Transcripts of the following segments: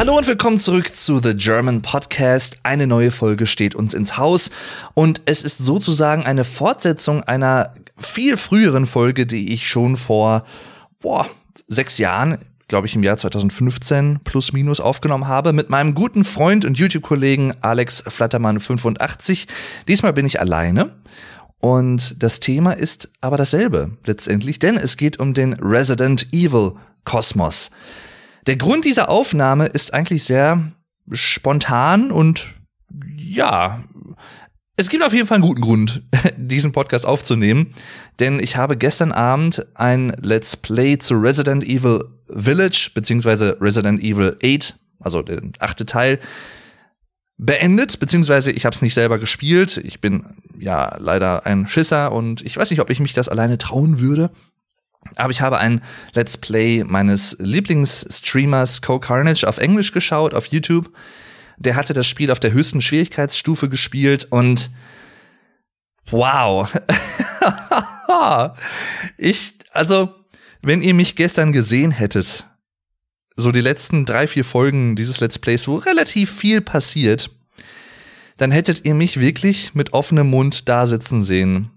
Hallo und willkommen zurück zu The German Podcast. Eine neue Folge steht uns ins Haus und es ist sozusagen eine Fortsetzung einer viel früheren Folge, die ich schon vor boah, sechs Jahren, glaube ich im Jahr 2015 plus minus aufgenommen habe mit meinem guten Freund und YouTube-Kollegen Alex Flattermann 85. Diesmal bin ich alleine. Und das Thema ist aber dasselbe letztendlich, denn es geht um den Resident Evil Kosmos. Der Grund dieser Aufnahme ist eigentlich sehr spontan und ja, es gibt auf jeden Fall einen guten Grund, diesen Podcast aufzunehmen, denn ich habe gestern Abend ein Let's Play zu Resident Evil Village beziehungsweise Resident Evil 8, also der achte Teil, beendet, beziehungsweise ich habe es nicht selber gespielt. Ich bin ja leider ein Schisser und ich weiß nicht, ob ich mich das alleine trauen würde. Aber ich habe ein Let's Play meines Lieblingsstreamers Co Carnage auf Englisch geschaut, auf YouTube. Der hatte das Spiel auf der höchsten Schwierigkeitsstufe gespielt und wow. ich, also, wenn ihr mich gestern gesehen hättet, so die letzten drei, vier Folgen dieses Let's Plays, wo relativ viel passiert, dann hättet ihr mich wirklich mit offenem Mund da sitzen sehen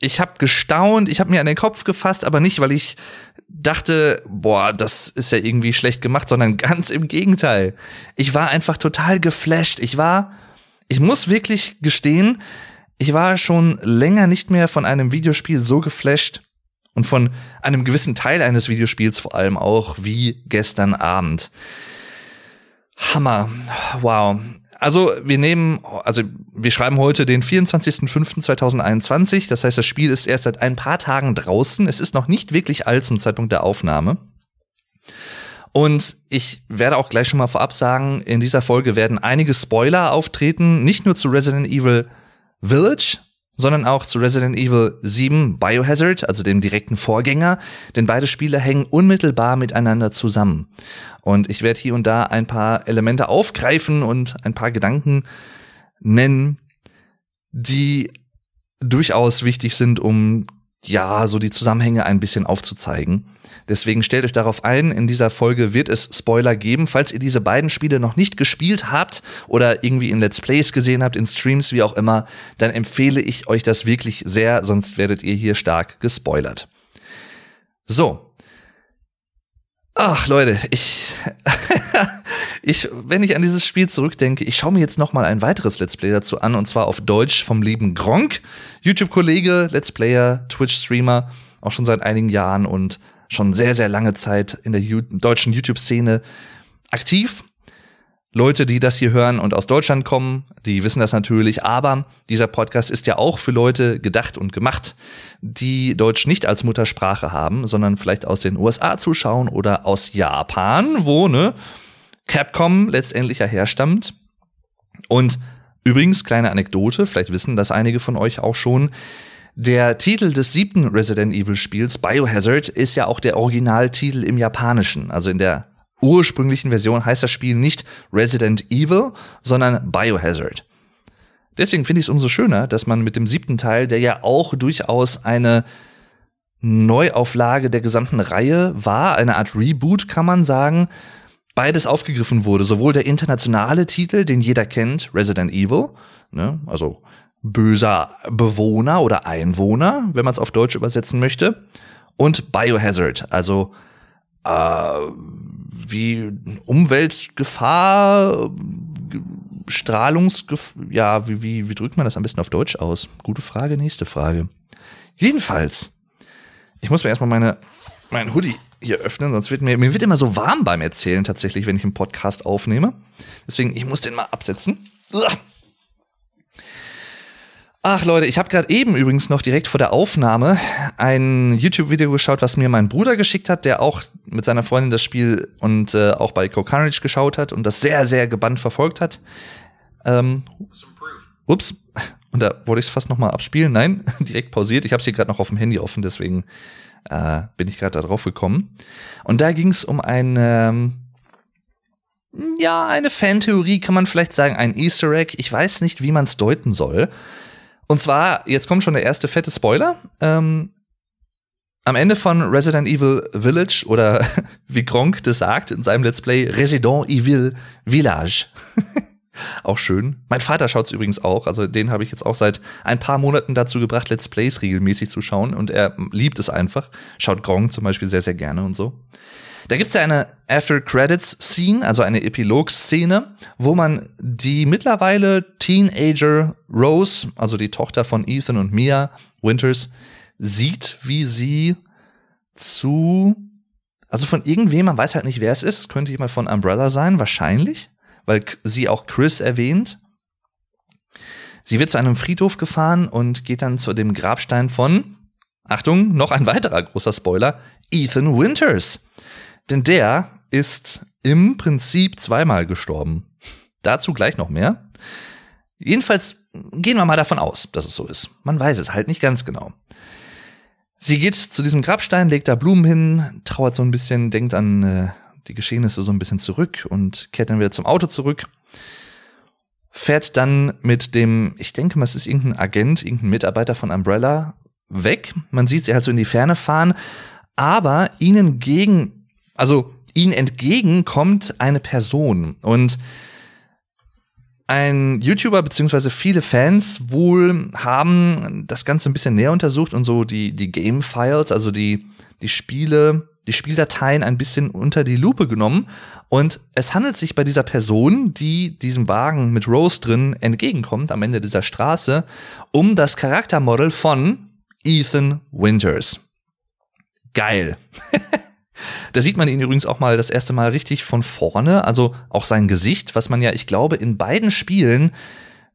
ich habe gestaunt, ich habe mir an den Kopf gefasst, aber nicht, weil ich dachte, boah, das ist ja irgendwie schlecht gemacht, sondern ganz im Gegenteil. Ich war einfach total geflasht. Ich war, ich muss wirklich gestehen, ich war schon länger nicht mehr von einem Videospiel so geflasht und von einem gewissen Teil eines Videospiels vor allem auch wie gestern Abend. Hammer. Wow. Also wir nehmen, also wir schreiben heute den 24.05.2021. Das heißt, das Spiel ist erst seit ein paar Tagen draußen. Es ist noch nicht wirklich alt zum Zeitpunkt der Aufnahme. Und ich werde auch gleich schon mal vorab sagen, in dieser Folge werden einige Spoiler auftreten, nicht nur zu Resident Evil Village, sondern auch zu Resident Evil 7 Biohazard, also dem direkten Vorgänger, denn beide Spiele hängen unmittelbar miteinander zusammen. Und ich werde hier und da ein paar Elemente aufgreifen und ein paar Gedanken nennen, die durchaus wichtig sind, um ja, so die Zusammenhänge ein bisschen aufzuzeigen. Deswegen stellt euch darauf ein, in dieser Folge wird es Spoiler geben. Falls ihr diese beiden Spiele noch nicht gespielt habt oder irgendwie in Let's Plays gesehen habt, in Streams, wie auch immer, dann empfehle ich euch das wirklich sehr, sonst werdet ihr hier stark gespoilert. So. Ach Leute, ich, ich, wenn ich an dieses Spiel zurückdenke, ich schaue mir jetzt noch mal ein weiteres Let's Play dazu an und zwar auf Deutsch vom lieben Gronk, YouTube-Kollege, Let's Player, Twitch-Streamer, auch schon seit einigen Jahren und schon sehr, sehr lange Zeit in der deutschen YouTube-Szene aktiv. Leute, die das hier hören und aus Deutschland kommen, die wissen das natürlich, aber dieser Podcast ist ja auch für Leute gedacht und gemacht, die Deutsch nicht als Muttersprache haben, sondern vielleicht aus den USA zuschauen oder aus Japan, wo ne Capcom letztendlich ja herstammt. Und übrigens, kleine Anekdote, vielleicht wissen das einige von euch auch schon, der Titel des siebten Resident Evil Spiels, Biohazard, ist ja auch der Originaltitel im Japanischen. Also in der ursprünglichen Version heißt das Spiel nicht Resident Evil, sondern Biohazard. Deswegen finde ich es umso schöner, dass man mit dem siebten Teil, der ja auch durchaus eine Neuauflage der gesamten Reihe war, eine Art Reboot kann man sagen, beides aufgegriffen wurde. Sowohl der internationale Titel, den jeder kennt, Resident Evil, ne, also böser Bewohner oder Einwohner, wenn man es auf Deutsch übersetzen möchte, und Biohazard, also äh, wie Umweltgefahr, Strahlungsgefahr, ja, wie, wie, wie drückt man das am besten auf Deutsch aus? Gute Frage, nächste Frage. Jedenfalls, ich muss mir erstmal meine, mein Hoodie hier öffnen, sonst wird mir, mir wird immer so warm beim Erzählen tatsächlich, wenn ich einen Podcast aufnehme. Deswegen, ich muss den mal absetzen. Uah. Ach Leute, ich habe gerade eben übrigens noch direkt vor der Aufnahme ein YouTube-Video geschaut, was mir mein Bruder geschickt hat, der auch mit seiner Freundin das Spiel und äh, auch bei Co Carnage geschaut hat und das sehr, sehr gebannt verfolgt hat. Ähm, ups, und da wollte ich es fast noch mal abspielen. Nein, direkt pausiert. Ich habe es hier gerade noch auf dem Handy offen, deswegen äh, bin ich gerade da drauf gekommen. Und da ging es um ein ähm, ja, eine Fantheorie kann man vielleicht sagen, ein Easter Egg. Ich weiß nicht, wie man es deuten soll. Und zwar, jetzt kommt schon der erste fette Spoiler. Ähm, am Ende von Resident Evil Village oder wie Gronk das sagt in seinem Let's Play, Resident Evil Village. auch schön. Mein Vater schaut's übrigens auch, also den habe ich jetzt auch seit ein paar Monaten dazu gebracht, Let's Plays regelmäßig zu schauen und er liebt es einfach. Schaut Gronk zum Beispiel sehr, sehr gerne und so. Da gibt's ja eine After-Credits-Scene, also eine Epilog-Szene, wo man die mittlerweile Teenager Rose, also die Tochter von Ethan und Mia Winters, sieht, wie sie zu, also von irgendwem, man weiß halt nicht, wer es ist, könnte jemand von Umbrella sein, wahrscheinlich, weil sie auch Chris erwähnt. Sie wird zu einem Friedhof gefahren und geht dann zu dem Grabstein von, Achtung, noch ein weiterer großer Spoiler, Ethan Winters. Denn der ist im Prinzip zweimal gestorben. Dazu gleich noch mehr. Jedenfalls gehen wir mal davon aus, dass es so ist. Man weiß es halt nicht ganz genau. Sie geht zu diesem Grabstein, legt da Blumen hin, trauert so ein bisschen, denkt an äh, die Geschehnisse so ein bisschen zurück und kehrt dann wieder zum Auto zurück. Fährt dann mit dem, ich denke mal, es ist irgendein Agent, irgendein Mitarbeiter von Umbrella weg. Man sieht sie halt so in die Ferne fahren, aber ihnen gegen, also ihnen entgegen kommt eine Person und ein YouTuber beziehungsweise viele Fans wohl haben das Ganze ein bisschen näher untersucht und so die, die Game Files, also die, die Spiele, die Spieldateien ein bisschen unter die Lupe genommen. Und es handelt sich bei dieser Person, die diesem Wagen mit Rose drin entgegenkommt, am Ende dieser Straße, um das Charaktermodel von Ethan Winters. Geil. Da sieht man ihn übrigens auch mal das erste Mal richtig von vorne, also auch sein Gesicht, was man ja, ich glaube, in beiden Spielen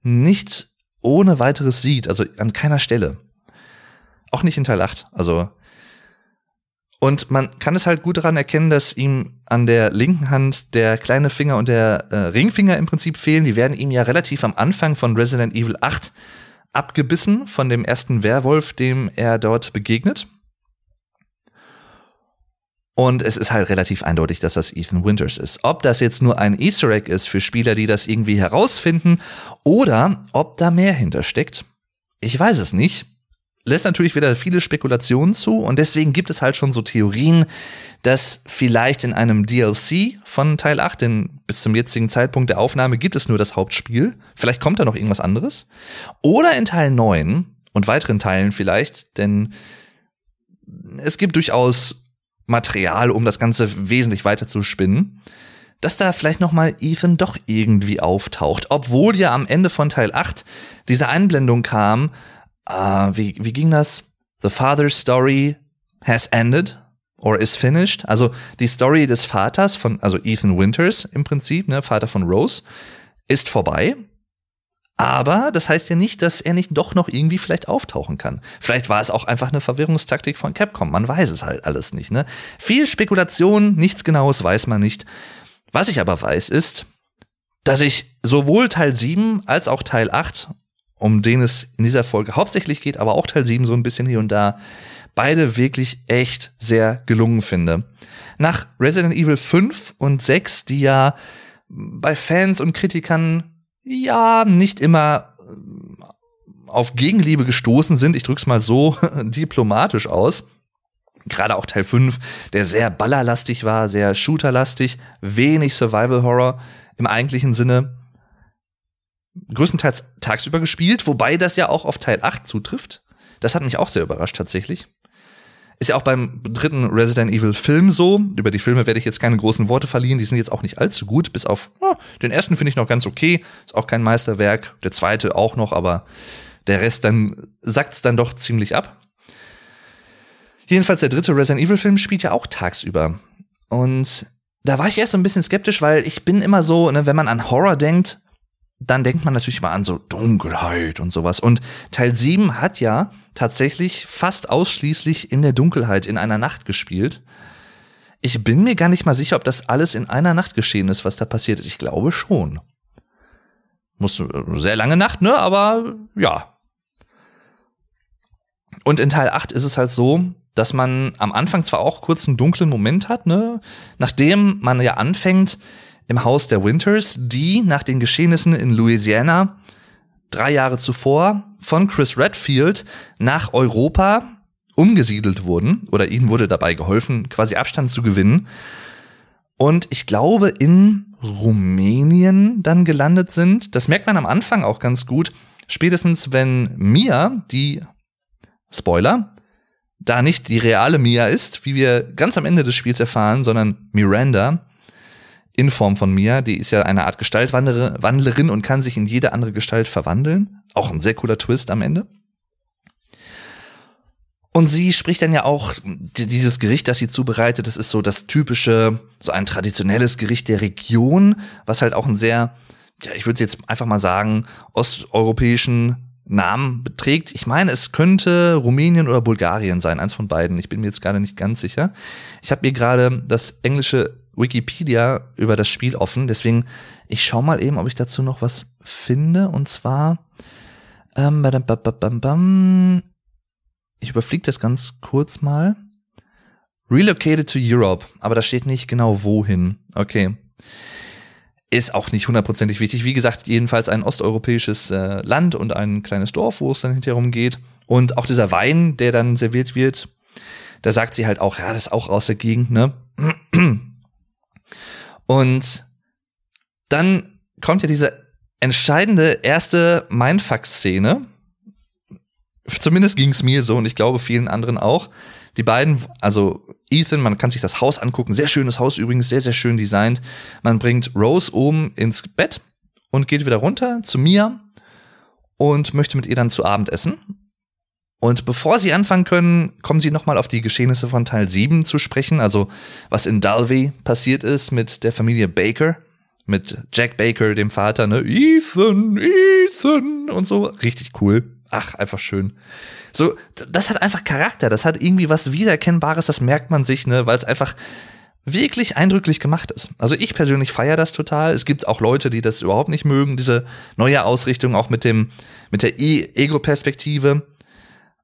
nicht ohne weiteres sieht, also an keiner Stelle. Auch nicht in Teil 8, also. Und man kann es halt gut daran erkennen, dass ihm an der linken Hand der kleine Finger und der äh, Ringfinger im Prinzip fehlen. Die werden ihm ja relativ am Anfang von Resident Evil 8 abgebissen von dem ersten Werwolf, dem er dort begegnet. Und es ist halt relativ eindeutig, dass das Ethan Winters ist. Ob das jetzt nur ein Easter Egg ist für Spieler, die das irgendwie herausfinden, oder ob da mehr hintersteckt, ich weiß es nicht. Lässt natürlich wieder viele Spekulationen zu und deswegen gibt es halt schon so Theorien, dass vielleicht in einem DLC von Teil 8, denn bis zum jetzigen Zeitpunkt der Aufnahme gibt es nur das Hauptspiel, vielleicht kommt da noch irgendwas anderes, oder in Teil 9 und weiteren Teilen vielleicht, denn es gibt durchaus Material, um das Ganze wesentlich weiter zu spinnen, dass da vielleicht nochmal Ethan doch irgendwie auftaucht. Obwohl ja am Ende von Teil 8 diese Einblendung kam, äh, wie, wie ging das? The father's story has ended or is finished. Also die Story des Vaters von, also Ethan Winters im Prinzip, ne, Vater von Rose, ist vorbei. Aber das heißt ja nicht, dass er nicht doch noch irgendwie vielleicht auftauchen kann. Vielleicht war es auch einfach eine Verwirrungstaktik von Capcom. Man weiß es halt alles nicht. Ne? Viel Spekulation, nichts Genaues weiß man nicht. Was ich aber weiß, ist, dass ich sowohl Teil 7 als auch Teil 8, um den es in dieser Folge hauptsächlich geht, aber auch Teil 7 so ein bisschen hier und da, beide wirklich echt sehr gelungen finde. Nach Resident Evil 5 und 6, die ja bei Fans und Kritikern ja nicht immer äh, auf Gegenliebe gestoßen sind, ich drück's mal so diplomatisch aus. Gerade auch Teil 5, der sehr ballerlastig war, sehr shooterlastig, wenig Survival Horror im eigentlichen Sinne. Größtenteils tagsüber gespielt, wobei das ja auch auf Teil 8 zutrifft. Das hat mich auch sehr überrascht tatsächlich. Ist ja auch beim dritten Resident Evil Film so. Über die Filme werde ich jetzt keine großen Worte verlieren. Die sind jetzt auch nicht allzu gut. Bis auf oh, den ersten finde ich noch ganz okay. Ist auch kein Meisterwerk. Der zweite auch noch, aber der Rest dann sackt's dann doch ziemlich ab. Jedenfalls der dritte Resident Evil Film spielt ja auch tagsüber. Und da war ich erst so ein bisschen skeptisch, weil ich bin immer so, ne, wenn man an Horror denkt, dann denkt man natürlich mal an so Dunkelheit und sowas. Und Teil 7 hat ja tatsächlich fast ausschließlich in der Dunkelheit in einer Nacht gespielt. Ich bin mir gar nicht mal sicher, ob das alles in einer Nacht geschehen ist, was da passiert ist. Ich glaube schon. Muss sehr lange Nacht, ne? Aber ja. Und in Teil 8 ist es halt so, dass man am Anfang zwar auch kurz einen dunklen Moment hat, ne? Nachdem man ja anfängt, im Haus der Winters, die nach den Geschehnissen in Louisiana drei Jahre zuvor von Chris Redfield nach Europa umgesiedelt wurden oder ihnen wurde dabei geholfen, quasi Abstand zu gewinnen. Und ich glaube, in Rumänien dann gelandet sind. Das merkt man am Anfang auch ganz gut. Spätestens wenn Mia, die Spoiler, da nicht die reale Mia ist, wie wir ganz am Ende des Spiels erfahren, sondern Miranda in Form von Mia, die ist ja eine Art Gestaltwandlerin und kann sich in jede andere Gestalt verwandeln. Auch ein sehr cooler Twist am Ende. Und sie spricht dann ja auch dieses Gericht, das sie zubereitet, das ist so das typische, so ein traditionelles Gericht der Region, was halt auch ein sehr, ja, ich würde jetzt einfach mal sagen, osteuropäischen Namen beträgt. Ich meine, es könnte Rumänien oder Bulgarien sein, eins von beiden. Ich bin mir jetzt gerade nicht ganz sicher. Ich habe mir gerade das englische Wikipedia über das Spiel offen, deswegen ich schau mal eben, ob ich dazu noch was finde. Und zwar ähm, ich überfliege das ganz kurz mal. Relocated to Europe, aber da steht nicht genau wohin. Okay. Ist auch nicht hundertprozentig wichtig. Wie gesagt, jedenfalls ein osteuropäisches äh, Land und ein kleines Dorf, wo es dann hinterherum geht. Und auch dieser Wein, der dann serviert wird, da sagt sie halt auch, ja, das ist auch aus der Gegend, ne? Und dann kommt ja diese entscheidende erste Mindfuck-Szene, Zumindest ging es mir so und ich glaube vielen anderen auch. Die beiden, also Ethan, man kann sich das Haus angucken, sehr schönes Haus übrigens, sehr, sehr schön designt. Man bringt Rose oben ins Bett und geht wieder runter zu Mia und möchte mit ihr dann zu Abend essen. Und bevor sie anfangen können, kommen sie nochmal auf die Geschehnisse von Teil 7 zu sprechen, also was in Dalvey passiert ist mit der Familie Baker, mit Jack Baker, dem Vater, ne? Ethan, Ethan und so. Richtig cool ach, einfach schön. So, das hat einfach Charakter, das hat irgendwie was Wiedererkennbares, das merkt man sich, ne, weil es einfach wirklich eindrücklich gemacht ist. Also ich persönlich feiere das total. Es gibt auch Leute, die das überhaupt nicht mögen, diese neue Ausrichtung, auch mit dem, mit der e Ego-Perspektive.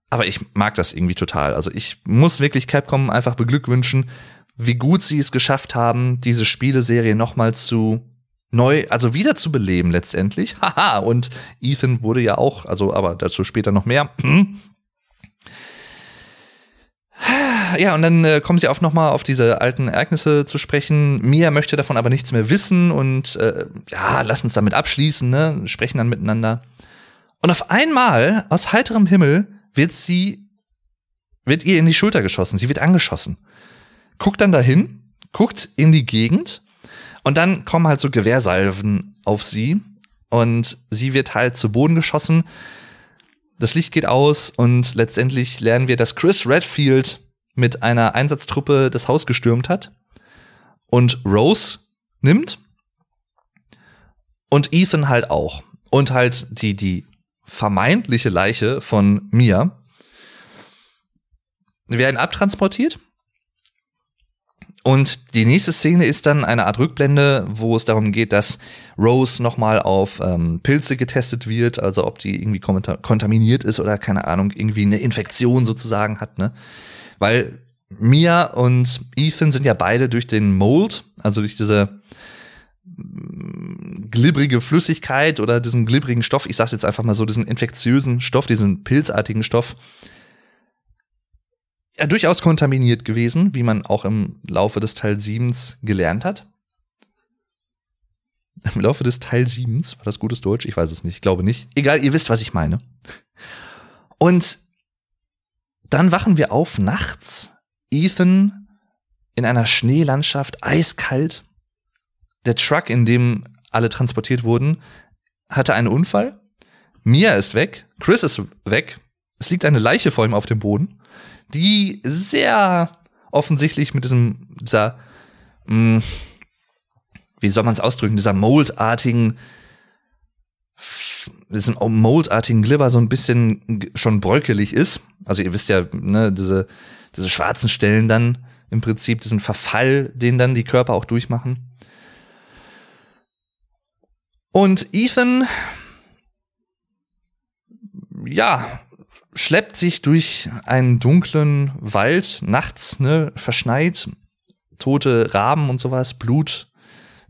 Aber ich mag das irgendwie total. Also ich muss wirklich Capcom einfach beglückwünschen, wie gut sie es geschafft haben, diese Spieleserie nochmal zu neu, also wieder zu beleben letztendlich. Haha, und Ethan wurde ja auch, also aber dazu später noch mehr. Hm. Ja, und dann äh, kommen sie auch noch mal auf diese alten Ereignisse zu sprechen. Mia möchte davon aber nichts mehr wissen und äh, ja, lass uns damit abschließen, ne? Sprechen dann miteinander. Und auf einmal, aus heiterem Himmel, wird sie, wird ihr in die Schulter geschossen. Sie wird angeschossen. Guckt dann dahin, guckt in die Gegend und dann kommen halt so Gewehrsalven auf sie und sie wird halt zu Boden geschossen. Das Licht geht aus und letztendlich lernen wir, dass Chris Redfield mit einer Einsatztruppe das Haus gestürmt hat und Rose nimmt und Ethan halt auch und halt die die vermeintliche Leiche von Mia. Werden abtransportiert. Und die nächste Szene ist dann eine Art Rückblende, wo es darum geht, dass Rose nochmal auf ähm, Pilze getestet wird, also ob die irgendwie kontaminiert ist oder keine Ahnung, irgendwie eine Infektion sozusagen hat, ne? Weil Mia und Ethan sind ja beide durch den Mold, also durch diese glibbrige Flüssigkeit oder diesen glibbrigen Stoff, ich sag's jetzt einfach mal so, diesen infektiösen Stoff, diesen pilzartigen Stoff, ja durchaus kontaminiert gewesen, wie man auch im Laufe des Teil 7 gelernt hat. Im Laufe des Teil 7, war das gutes Deutsch? Ich weiß es nicht, ich glaube nicht. Egal, ihr wisst, was ich meine. Und dann wachen wir auf nachts. Ethan in einer Schneelandschaft, eiskalt. Der Truck, in dem alle transportiert wurden, hatte einen Unfall. Mia ist weg. Chris ist weg. Es liegt eine Leiche vor ihm auf dem Boden die sehr offensichtlich mit diesem, dieser, mh, hm, wie soll man es ausdrücken, dieser moldartigen, diesem moldartigen Glibber so ein bisschen schon bröckelig ist. Also ihr wisst ja, ne, diese, diese schwarzen Stellen dann im Prinzip, diesen Verfall, den dann die Körper auch durchmachen. Und Ethan, ja, schleppt sich durch einen dunklen Wald nachts, ne, verschneit, tote Raben und sowas, Blut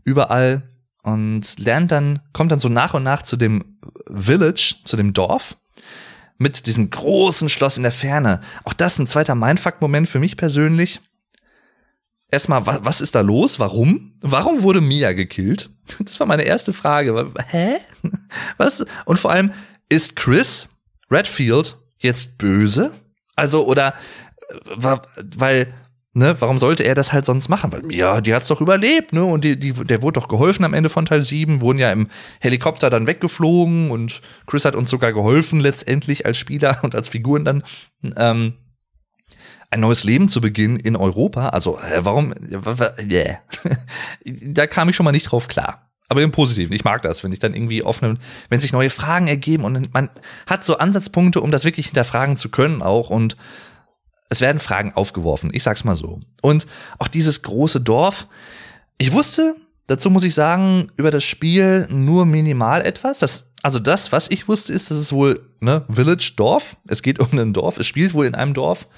überall und lernt dann, kommt dann so nach und nach zu dem Village, zu dem Dorf, mit diesem großen Schloss in der Ferne. Auch das ein zweiter Mindfuck-Moment für mich persönlich. Erstmal, was, was ist da los? Warum? Warum wurde Mia gekillt? Das war meine erste Frage. Hä? Was? Und vor allem, ist Chris Redfield jetzt böse? Also, oder, äh, weil, ne, warum sollte er das halt sonst machen? Weil, ja, die hat's doch überlebt, ne, und die, die, der wurde doch geholfen am Ende von Teil 7, wurden ja im Helikopter dann weggeflogen und Chris hat uns sogar geholfen, letztendlich als Spieler und als Figuren dann, ähm, ein neues Leben zu beginnen in Europa. Also, warum? Yeah. da kam ich schon mal nicht drauf klar. Aber im Positiven. Ich mag das, wenn ich dann irgendwie offene, wenn sich neue Fragen ergeben und man hat so Ansatzpunkte, um das wirklich hinterfragen zu können auch und es werden Fragen aufgeworfen. Ich sag's mal so. Und auch dieses große Dorf. Ich wusste, dazu muss ich sagen, über das Spiel nur minimal etwas. Das, also das, was ich wusste, ist, dass es wohl, ne, Village, Dorf. Es geht um ein Dorf. Es spielt wohl in einem Dorf.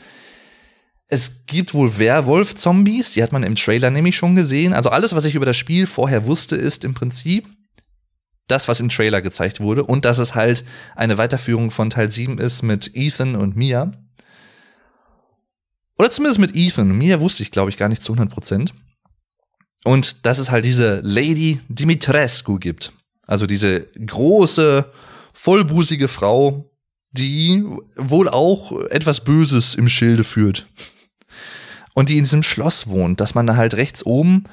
Es gibt wohl Werwolf-Zombies, die hat man im Trailer nämlich schon gesehen. Also alles, was ich über das Spiel vorher wusste, ist im Prinzip das, was im Trailer gezeigt wurde. Und dass es halt eine Weiterführung von Teil 7 ist mit Ethan und Mia. Oder zumindest mit Ethan. Mia wusste ich, glaube ich, gar nicht zu 100 Prozent. Und dass es halt diese Lady Dimitrescu gibt. Also diese große, vollbusige Frau, die wohl auch etwas Böses im Schilde führt und die in diesem Schloss wohnt, dass man da halt rechts oben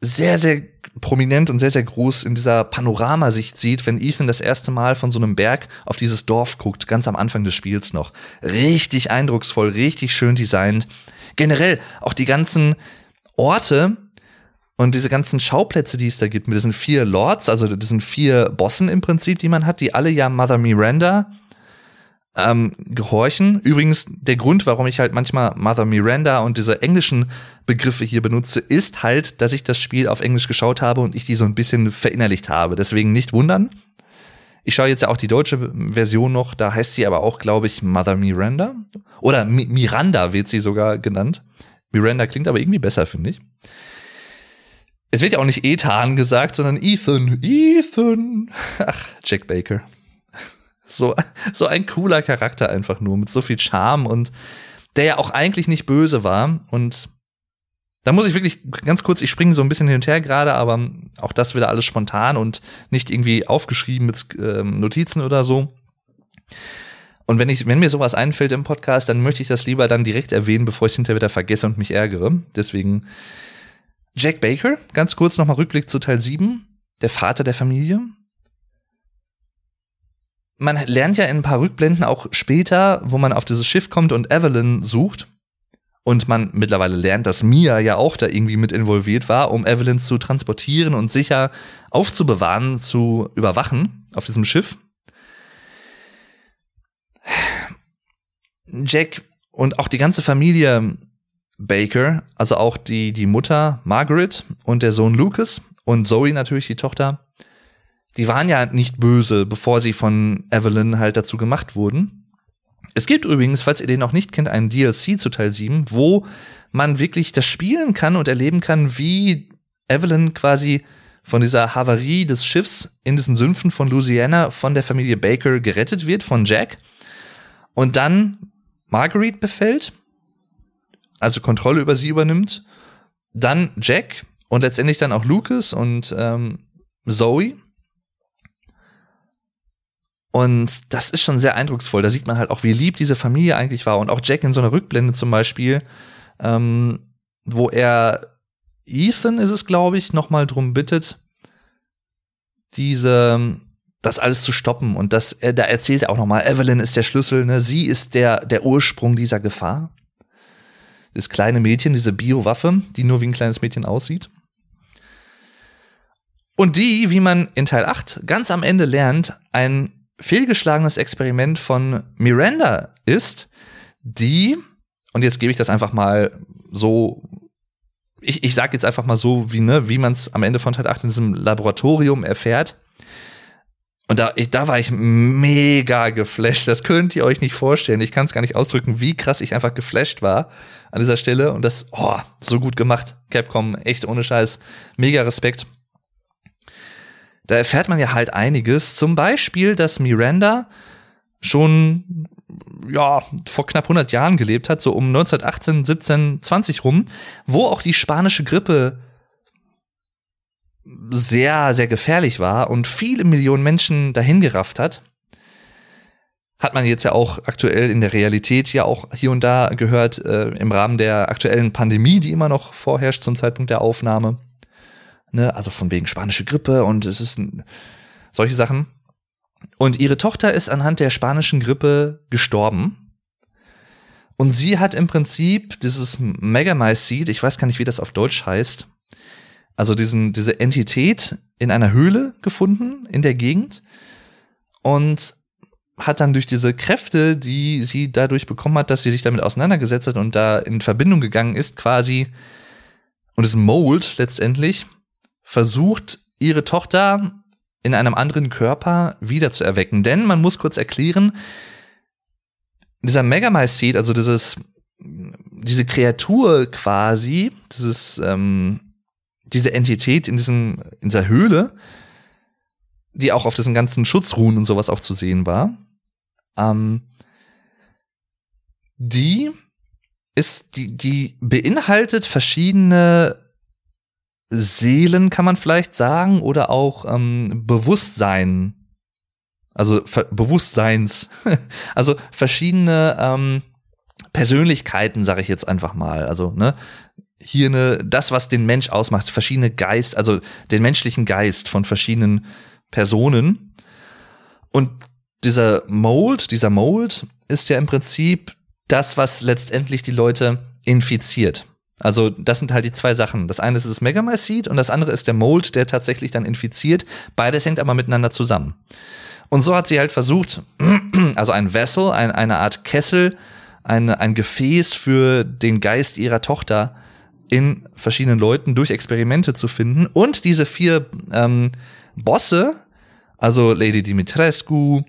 sehr, sehr prominent und sehr, sehr groß in dieser Panoramasicht sieht, wenn Ethan das erste Mal von so einem Berg auf dieses Dorf guckt, ganz am Anfang des Spiels noch. Richtig eindrucksvoll, richtig schön designt. Generell auch die ganzen Orte und diese ganzen Schauplätze, die es da gibt, mit diesen vier Lords, also diesen vier Bossen im Prinzip, die man hat, die alle ja Mother Miranda ähm, gehorchen. Übrigens, der Grund, warum ich halt manchmal Mother Miranda und diese englischen Begriffe hier benutze, ist halt, dass ich das Spiel auf Englisch geschaut habe und ich die so ein bisschen verinnerlicht habe. Deswegen nicht wundern. Ich schaue jetzt ja auch die deutsche Version noch, da heißt sie aber auch, glaube ich, Mother Miranda. Oder Mi Miranda wird sie sogar genannt. Miranda klingt aber irgendwie besser, finde ich. Es wird ja auch nicht Ethan gesagt, sondern Ethan. Ethan. Ach, Jack Baker. So, so ein cooler Charakter einfach nur, mit so viel Charme und der ja auch eigentlich nicht böse war. Und da muss ich wirklich ganz kurz, ich springe so ein bisschen hin und her gerade, aber auch das wieder alles spontan und nicht irgendwie aufgeschrieben mit ähm, Notizen oder so. Und wenn ich, wenn mir sowas einfällt im Podcast, dann möchte ich das lieber dann direkt erwähnen, bevor ich es hinterher wieder vergesse und mich ärgere. Deswegen Jack Baker, ganz kurz nochmal Rückblick zu Teil 7, der Vater der Familie, man lernt ja in ein paar Rückblenden auch später, wo man auf dieses Schiff kommt und Evelyn sucht. Und man mittlerweile lernt, dass Mia ja auch da irgendwie mit involviert war, um Evelyn zu transportieren und sicher aufzubewahren, zu überwachen auf diesem Schiff. Jack und auch die ganze Familie Baker, also auch die, die Mutter Margaret und der Sohn Lucas und Zoe natürlich die Tochter, die waren ja nicht böse, bevor sie von Evelyn halt dazu gemacht wurden. Es gibt übrigens, falls ihr den noch nicht kennt, einen DLC zu Teil 7, wo man wirklich das spielen kann und erleben kann, wie Evelyn quasi von dieser Havarie des Schiffs in diesen Sümpfen von Louisiana von der Familie Baker gerettet wird, von Jack. Und dann Marguerite befällt, also Kontrolle über sie übernimmt. Dann Jack und letztendlich dann auch Lucas und ähm, Zoe und das ist schon sehr eindrucksvoll. Da sieht man halt auch, wie lieb diese Familie eigentlich war. Und auch Jack in so einer Rückblende zum Beispiel, ähm, wo er Ethan ist es, glaube ich, nochmal drum bittet, diese, das alles zu stoppen. Und das, er, da erzählt er auch nochmal, Evelyn ist der Schlüssel, ne? Sie ist der, der Ursprung dieser Gefahr. Das kleine Mädchen, diese Biowaffe, die nur wie ein kleines Mädchen aussieht. Und die, wie man in Teil 8 ganz am Ende lernt, ein fehlgeschlagenes Experiment von Miranda ist, die, und jetzt gebe ich das einfach mal so, ich, ich sage jetzt einfach mal so, wie, ne, wie man es am Ende von Teil 8 in diesem Laboratorium erfährt. Und da, ich, da war ich mega geflasht. Das könnt ihr euch nicht vorstellen. Ich kann es gar nicht ausdrücken, wie krass ich einfach geflasht war an dieser Stelle. Und das, oh, so gut gemacht. Capcom, echt ohne Scheiß. Mega Respekt da erfährt man ja halt einiges. Zum Beispiel, dass Miranda schon ja, vor knapp 100 Jahren gelebt hat, so um 1918, 17, 20 rum, wo auch die spanische Grippe sehr, sehr gefährlich war und viele Millionen Menschen dahingerafft hat. Hat man jetzt ja auch aktuell in der Realität ja auch hier und da gehört, äh, im Rahmen der aktuellen Pandemie, die immer noch vorherrscht zum Zeitpunkt der Aufnahme. Ne, also von wegen spanische Grippe und es ist solche Sachen. Und ihre Tochter ist anhand der spanischen Grippe gestorben. Und sie hat im Prinzip dieses Megamycete, ich weiß gar nicht, wie das auf Deutsch heißt, also diesen, diese Entität in einer Höhle gefunden in der Gegend und hat dann durch diese Kräfte, die sie dadurch bekommen hat, dass sie sich damit auseinandergesetzt hat und da in Verbindung gegangen ist, quasi, und es Mold letztendlich, versucht, ihre Tochter in einem anderen Körper wiederzuerwecken. Denn man muss kurz erklären, dieser Megamycete, also dieses, diese Kreatur quasi, dieses, ähm, diese Entität in diesem, in dieser Höhle, die auch auf diesen ganzen Schutzruhen und sowas auch zu sehen war, ähm, die ist, die, die beinhaltet verschiedene Seelen, kann man vielleicht sagen, oder auch ähm, Bewusstsein. Also Ver Bewusstseins. also verschiedene ähm, Persönlichkeiten, sage ich jetzt einfach mal. Also, ne, hier eine, das, was den Mensch ausmacht, verschiedene Geist, also den menschlichen Geist von verschiedenen Personen. Und dieser Mold, dieser Mold ist ja im Prinzip das, was letztendlich die Leute infiziert. Also das sind halt die zwei Sachen. Das eine ist das Megamycete und das andere ist der Mold, der tatsächlich dann infiziert. Beides hängt aber miteinander zusammen. Und so hat sie halt versucht, also ein Vessel, ein, eine Art Kessel, eine, ein Gefäß für den Geist ihrer Tochter in verschiedenen Leuten durch Experimente zu finden. Und diese vier ähm, Bosse, also Lady Dimitrescu,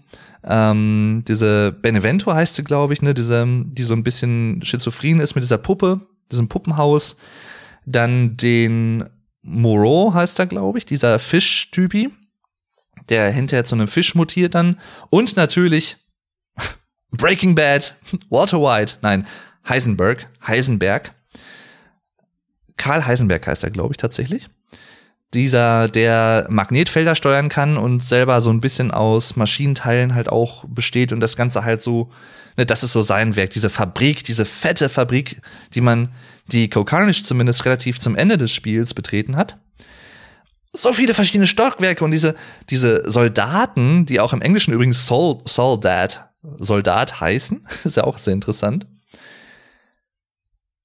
ähm, diese Benevento heißt sie, glaube ich, ne, diese, die so ein bisschen schizophren ist mit dieser Puppe, diesem Puppenhaus. Dann den Moreau heißt er, glaube ich, dieser Fischtypi, der hinterher zu einem Fisch mutiert dann. Und natürlich Breaking Bad, Walter White, nein, Heisenberg, Heisenberg. Karl Heisenberg heißt er, glaube ich, tatsächlich. Dieser, der Magnetfelder steuern kann und selber so ein bisschen aus Maschinenteilen halt auch besteht und das Ganze halt so Ne, das ist so sein Werk, diese Fabrik, diese fette Fabrik, die man, die Kokarnisch zumindest relativ zum Ende des Spiels betreten hat. So viele verschiedene Stockwerke und diese, diese Soldaten, die auch im Englischen übrigens Sol Soldat, Soldat heißen, ist ja auch sehr interessant.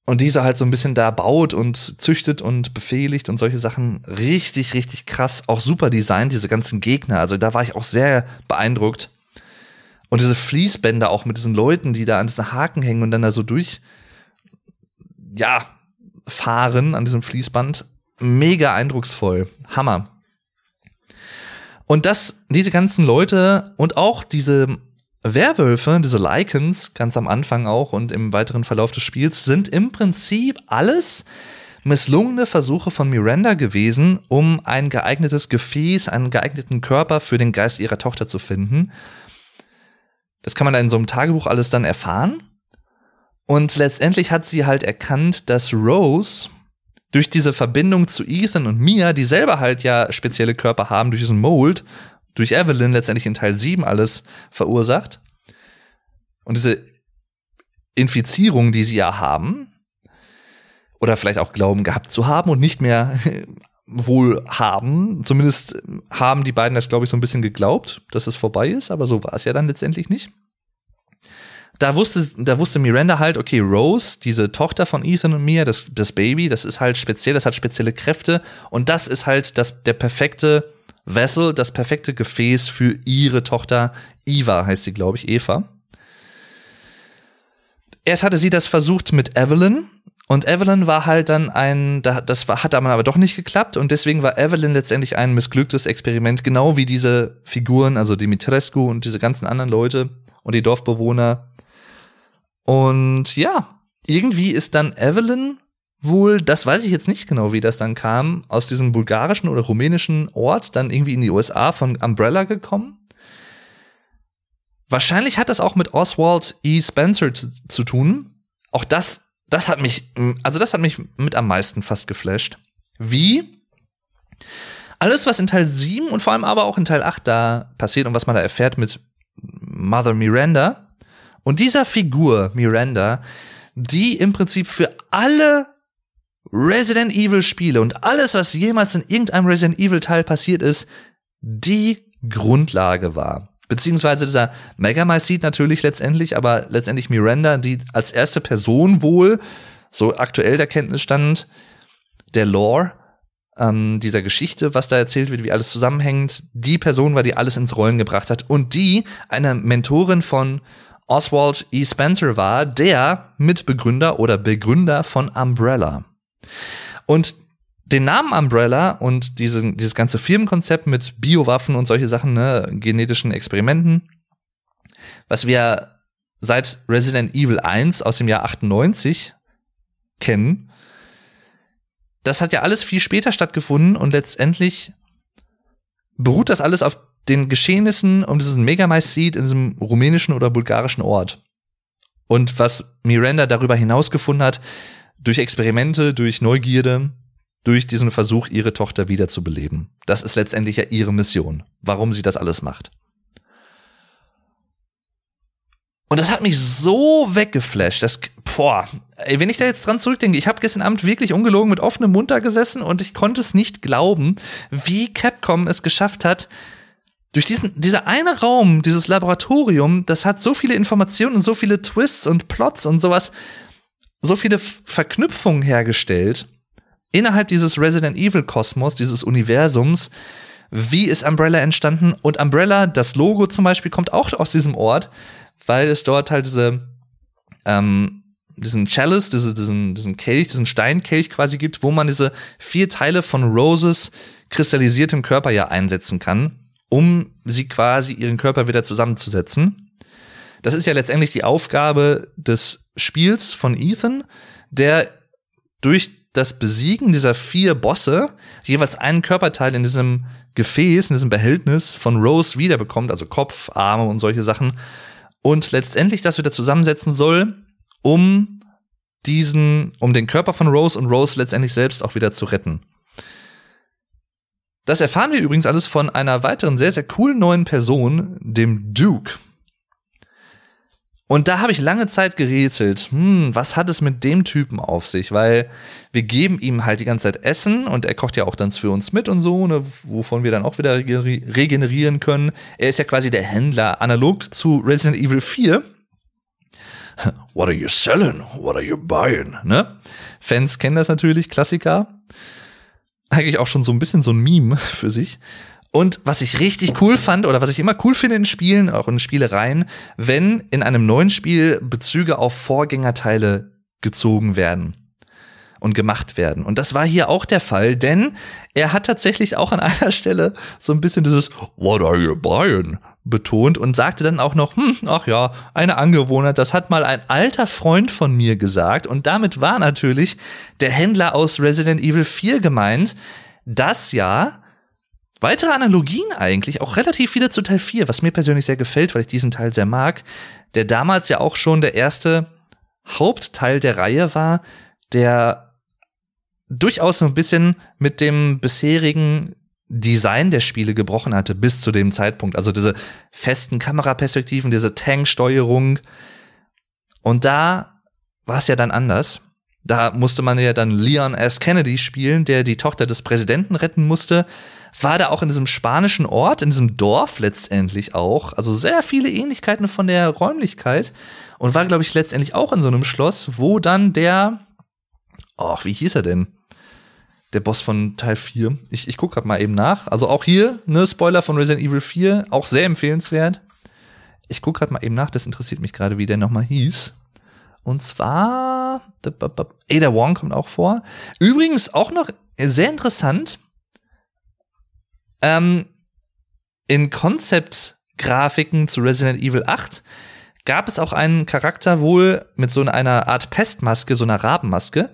Und diese halt so ein bisschen da baut und züchtet und befehligt und solche Sachen. Richtig, richtig krass. Auch super Design, diese ganzen Gegner. Also da war ich auch sehr beeindruckt. Und diese Fließbänder auch mit diesen Leuten, die da an diesen Haken hängen und dann da so durch, ja, fahren an diesem Fließband. Mega eindrucksvoll. Hammer. Und das, diese ganzen Leute und auch diese Werwölfe, diese Lycans, ganz am Anfang auch und im weiteren Verlauf des Spiels, sind im Prinzip alles misslungene Versuche von Miranda gewesen, um ein geeignetes Gefäß, einen geeigneten Körper für den Geist ihrer Tochter zu finden. Das kann man in so einem Tagebuch alles dann erfahren. Und letztendlich hat sie halt erkannt, dass Rose durch diese Verbindung zu Ethan und Mia, die selber halt ja spezielle Körper haben, durch diesen Mold, durch Evelyn letztendlich in Teil 7 alles verursacht. Und diese Infizierung, die sie ja haben, oder vielleicht auch glauben gehabt zu haben und nicht mehr wohl haben. Zumindest haben die beiden das, glaube ich, so ein bisschen geglaubt, dass es vorbei ist, aber so war es ja dann letztendlich nicht. Da wusste, da wusste Miranda halt, okay, Rose, diese Tochter von Ethan und mir, das, das Baby, das ist halt speziell, das hat spezielle Kräfte und das ist halt das, der perfekte Vessel, das perfekte Gefäß für ihre Tochter Eva, heißt sie, glaube ich, Eva. Erst hatte sie das versucht mit Evelyn, und Evelyn war halt dann ein, das hat dann aber doch nicht geklappt und deswegen war Evelyn letztendlich ein missglücktes Experiment, genau wie diese Figuren, also Dimitrescu und diese ganzen anderen Leute und die Dorfbewohner. Und ja, irgendwie ist dann Evelyn wohl, das weiß ich jetzt nicht genau, wie das dann kam, aus diesem bulgarischen oder rumänischen Ort dann irgendwie in die USA von Umbrella gekommen Wahrscheinlich hat das auch mit Oswald E. Spencer zu, zu tun. Auch das, das hat mich, also das hat mich mit am meisten fast geflasht. Wie alles, was in Teil 7 und vor allem aber auch in Teil 8 da passiert und was man da erfährt mit Mother Miranda und dieser Figur Miranda, die im Prinzip für alle Resident Evil Spiele und alles, was jemals in irgendeinem Resident Evil Teil passiert ist, die Grundlage war. Beziehungsweise dieser Megamycete natürlich letztendlich, aber letztendlich Miranda, die als erste Person wohl, so aktuell der Kenntnisstand, der Lore, ähm, dieser Geschichte, was da erzählt wird, wie alles zusammenhängt, die Person war, die alles ins Rollen gebracht hat und die eine Mentorin von Oswald E. Spencer war, der Mitbegründer oder Begründer von Umbrella. Und den Namen Umbrella und diesen, dieses ganze Firmenkonzept mit Biowaffen und solche Sachen, ne, genetischen Experimenten, was wir seit Resident Evil 1 aus dem Jahr 98 kennen, das hat ja alles viel später stattgefunden und letztendlich beruht das alles auf den Geschehnissen um diesen Megamycete in diesem rumänischen oder bulgarischen Ort. Und was Miranda darüber hinaus gefunden hat, durch Experimente, durch Neugierde, durch diesen Versuch, ihre Tochter wiederzubeleben. Das ist letztendlich ja ihre Mission, warum sie das alles macht. Und das hat mich so weggeflasht, dass, boah, ey, wenn ich da jetzt dran zurückdenke, ich habe gestern Abend wirklich ungelogen mit offenem Mund da gesessen und ich konnte es nicht glauben, wie Capcom es geschafft hat, durch diesen, dieser eine Raum, dieses Laboratorium, das hat so viele Informationen und so viele Twists und Plots und sowas, so viele Verknüpfungen hergestellt innerhalb dieses Resident Evil Kosmos, dieses Universums. Wie ist Umbrella entstanden? Und Umbrella, das Logo zum Beispiel, kommt auch aus diesem Ort weil es dort halt diese, ähm, diesen Chalice, diese, diesen, diesen Kelch, diesen Steinkelch quasi gibt, wo man diese vier Teile von Roses kristallisiertem Körper ja einsetzen kann, um sie quasi ihren Körper wieder zusammenzusetzen. Das ist ja letztendlich die Aufgabe des Spiels von Ethan, der durch das Besiegen dieser vier Bosse jeweils einen Körperteil in diesem Gefäß, in diesem Behältnis von Rose wiederbekommt, also Kopf, Arme und solche Sachen, und letztendlich das wieder zusammensetzen soll, um diesen, um den Körper von Rose und Rose letztendlich selbst auch wieder zu retten. Das erfahren wir übrigens alles von einer weiteren sehr, sehr coolen neuen Person, dem Duke. Und da habe ich lange Zeit gerätselt, hm, was hat es mit dem Typen auf sich? Weil wir geben ihm halt die ganze Zeit Essen und er kocht ja auch dann für uns mit und so, ne, wovon wir dann auch wieder regenerieren können. Er ist ja quasi der Händler, analog zu Resident Evil 4. What are you selling? What are you buying? Ne? Fans kennen das natürlich, Klassiker. Eigentlich auch schon so ein bisschen so ein Meme für sich. Und was ich richtig cool fand oder was ich immer cool finde in Spielen, auch in Spielereien, wenn in einem neuen Spiel Bezüge auf Vorgängerteile gezogen werden und gemacht werden. Und das war hier auch der Fall, denn er hat tatsächlich auch an einer Stelle so ein bisschen dieses What are you buying betont und sagte dann auch noch, hm, ach ja, eine Angewohnheit, das hat mal ein alter Freund von mir gesagt und damit war natürlich der Händler aus Resident Evil 4 gemeint, das ja Weitere Analogien eigentlich, auch relativ viele zu Teil 4, was mir persönlich sehr gefällt, weil ich diesen Teil sehr mag, der damals ja auch schon der erste Hauptteil der Reihe war, der durchaus so ein bisschen mit dem bisherigen Design der Spiele gebrochen hatte bis zu dem Zeitpunkt. Also diese festen Kameraperspektiven, diese Tanksteuerung. Und da war es ja dann anders. Da musste man ja dann Leon S. Kennedy spielen, der die Tochter des Präsidenten retten musste war da auch in diesem spanischen Ort, in diesem Dorf letztendlich auch. Also sehr viele Ähnlichkeiten von der Räumlichkeit. Und war, glaube ich, letztendlich auch in so einem Schloss, wo dann der, ach, wie hieß er denn? Der Boss von Teil 4. Ich, ich gucke gerade mal eben nach. Also auch hier, ne, Spoiler von Resident Evil 4, auch sehr empfehlenswert. Ich gucke gerade mal eben nach, das interessiert mich gerade, wie der nochmal hieß. Und zwar Ada Wong kommt auch vor. Übrigens auch noch sehr interessant, ähm, in Concept-Grafiken zu Resident Evil 8 gab es auch einen Charakter wohl mit so einer Art Pestmaske, so einer Rabenmaske.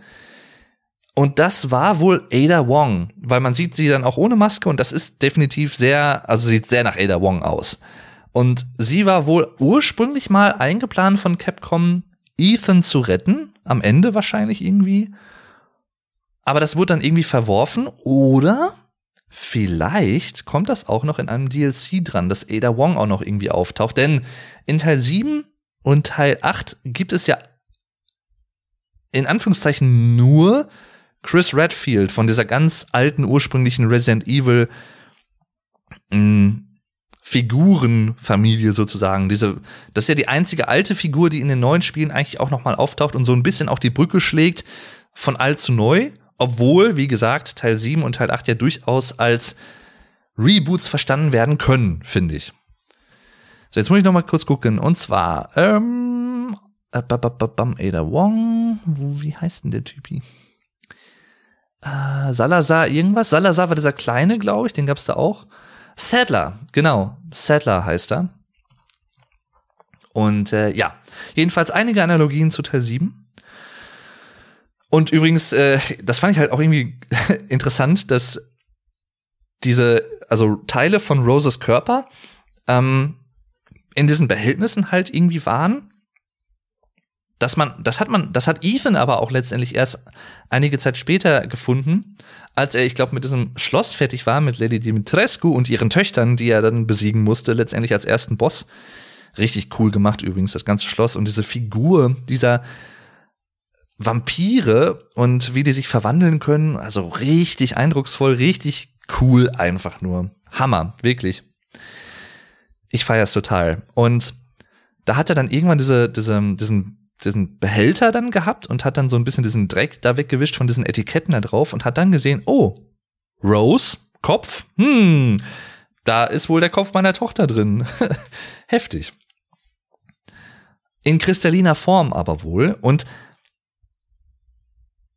Und das war wohl Ada Wong, weil man sieht sie dann auch ohne Maske und das ist definitiv sehr, also sieht sehr nach Ada Wong aus. Und sie war wohl ursprünglich mal eingeplant von Capcom, Ethan zu retten. Am Ende wahrscheinlich irgendwie. Aber das wurde dann irgendwie verworfen. Oder vielleicht kommt das auch noch in einem DLC dran, dass Ada Wong auch noch irgendwie auftaucht. Denn in Teil 7 und Teil 8 gibt es ja in Anführungszeichen nur Chris Redfield von dieser ganz alten ursprünglichen Resident Evil mh, mm, Figurenfamilie sozusagen. Diese, das ist ja die einzige alte Figur, die in den neuen Spielen eigentlich auch nochmal auftaucht und so ein bisschen auch die Brücke schlägt von alt zu neu. Obwohl, wie gesagt, Teil 7 und Teil 8 ja durchaus als Reboots verstanden werden können, finde ich. So, jetzt muss ich noch mal kurz gucken. Und zwar, ähm, äh, Ada Wong, wie heißt denn der Typi? Äh, Salazar irgendwas? Salazar war dieser kleine, glaube ich, den gab's da auch. Sadler, genau. Sadler heißt er. Und äh, ja, jedenfalls einige Analogien zu Teil 7. Und übrigens, äh, das fand ich halt auch irgendwie interessant, dass diese, also Teile von Roses Körper ähm, in diesen Behältnissen halt irgendwie waren. Dass man, das hat man, das hat Ethan aber auch letztendlich erst einige Zeit später gefunden, als er, ich glaube, mit diesem Schloss fertig war, mit Lady Dimitrescu und ihren Töchtern, die er dann besiegen musste, letztendlich als ersten Boss. Richtig cool gemacht übrigens, das ganze Schloss und diese Figur dieser Vampire und wie die sich verwandeln können. Also richtig eindrucksvoll, richtig cool einfach nur. Hammer, wirklich. Ich feier's total. Und da hat er dann irgendwann diese, diese, diesen diesen Behälter dann gehabt und hat dann so ein bisschen diesen Dreck da weggewischt von diesen Etiketten da drauf und hat dann gesehen, oh, Rose, Kopf, hm, da ist wohl der Kopf meiner Tochter drin. Heftig. In kristalliner Form aber wohl. Und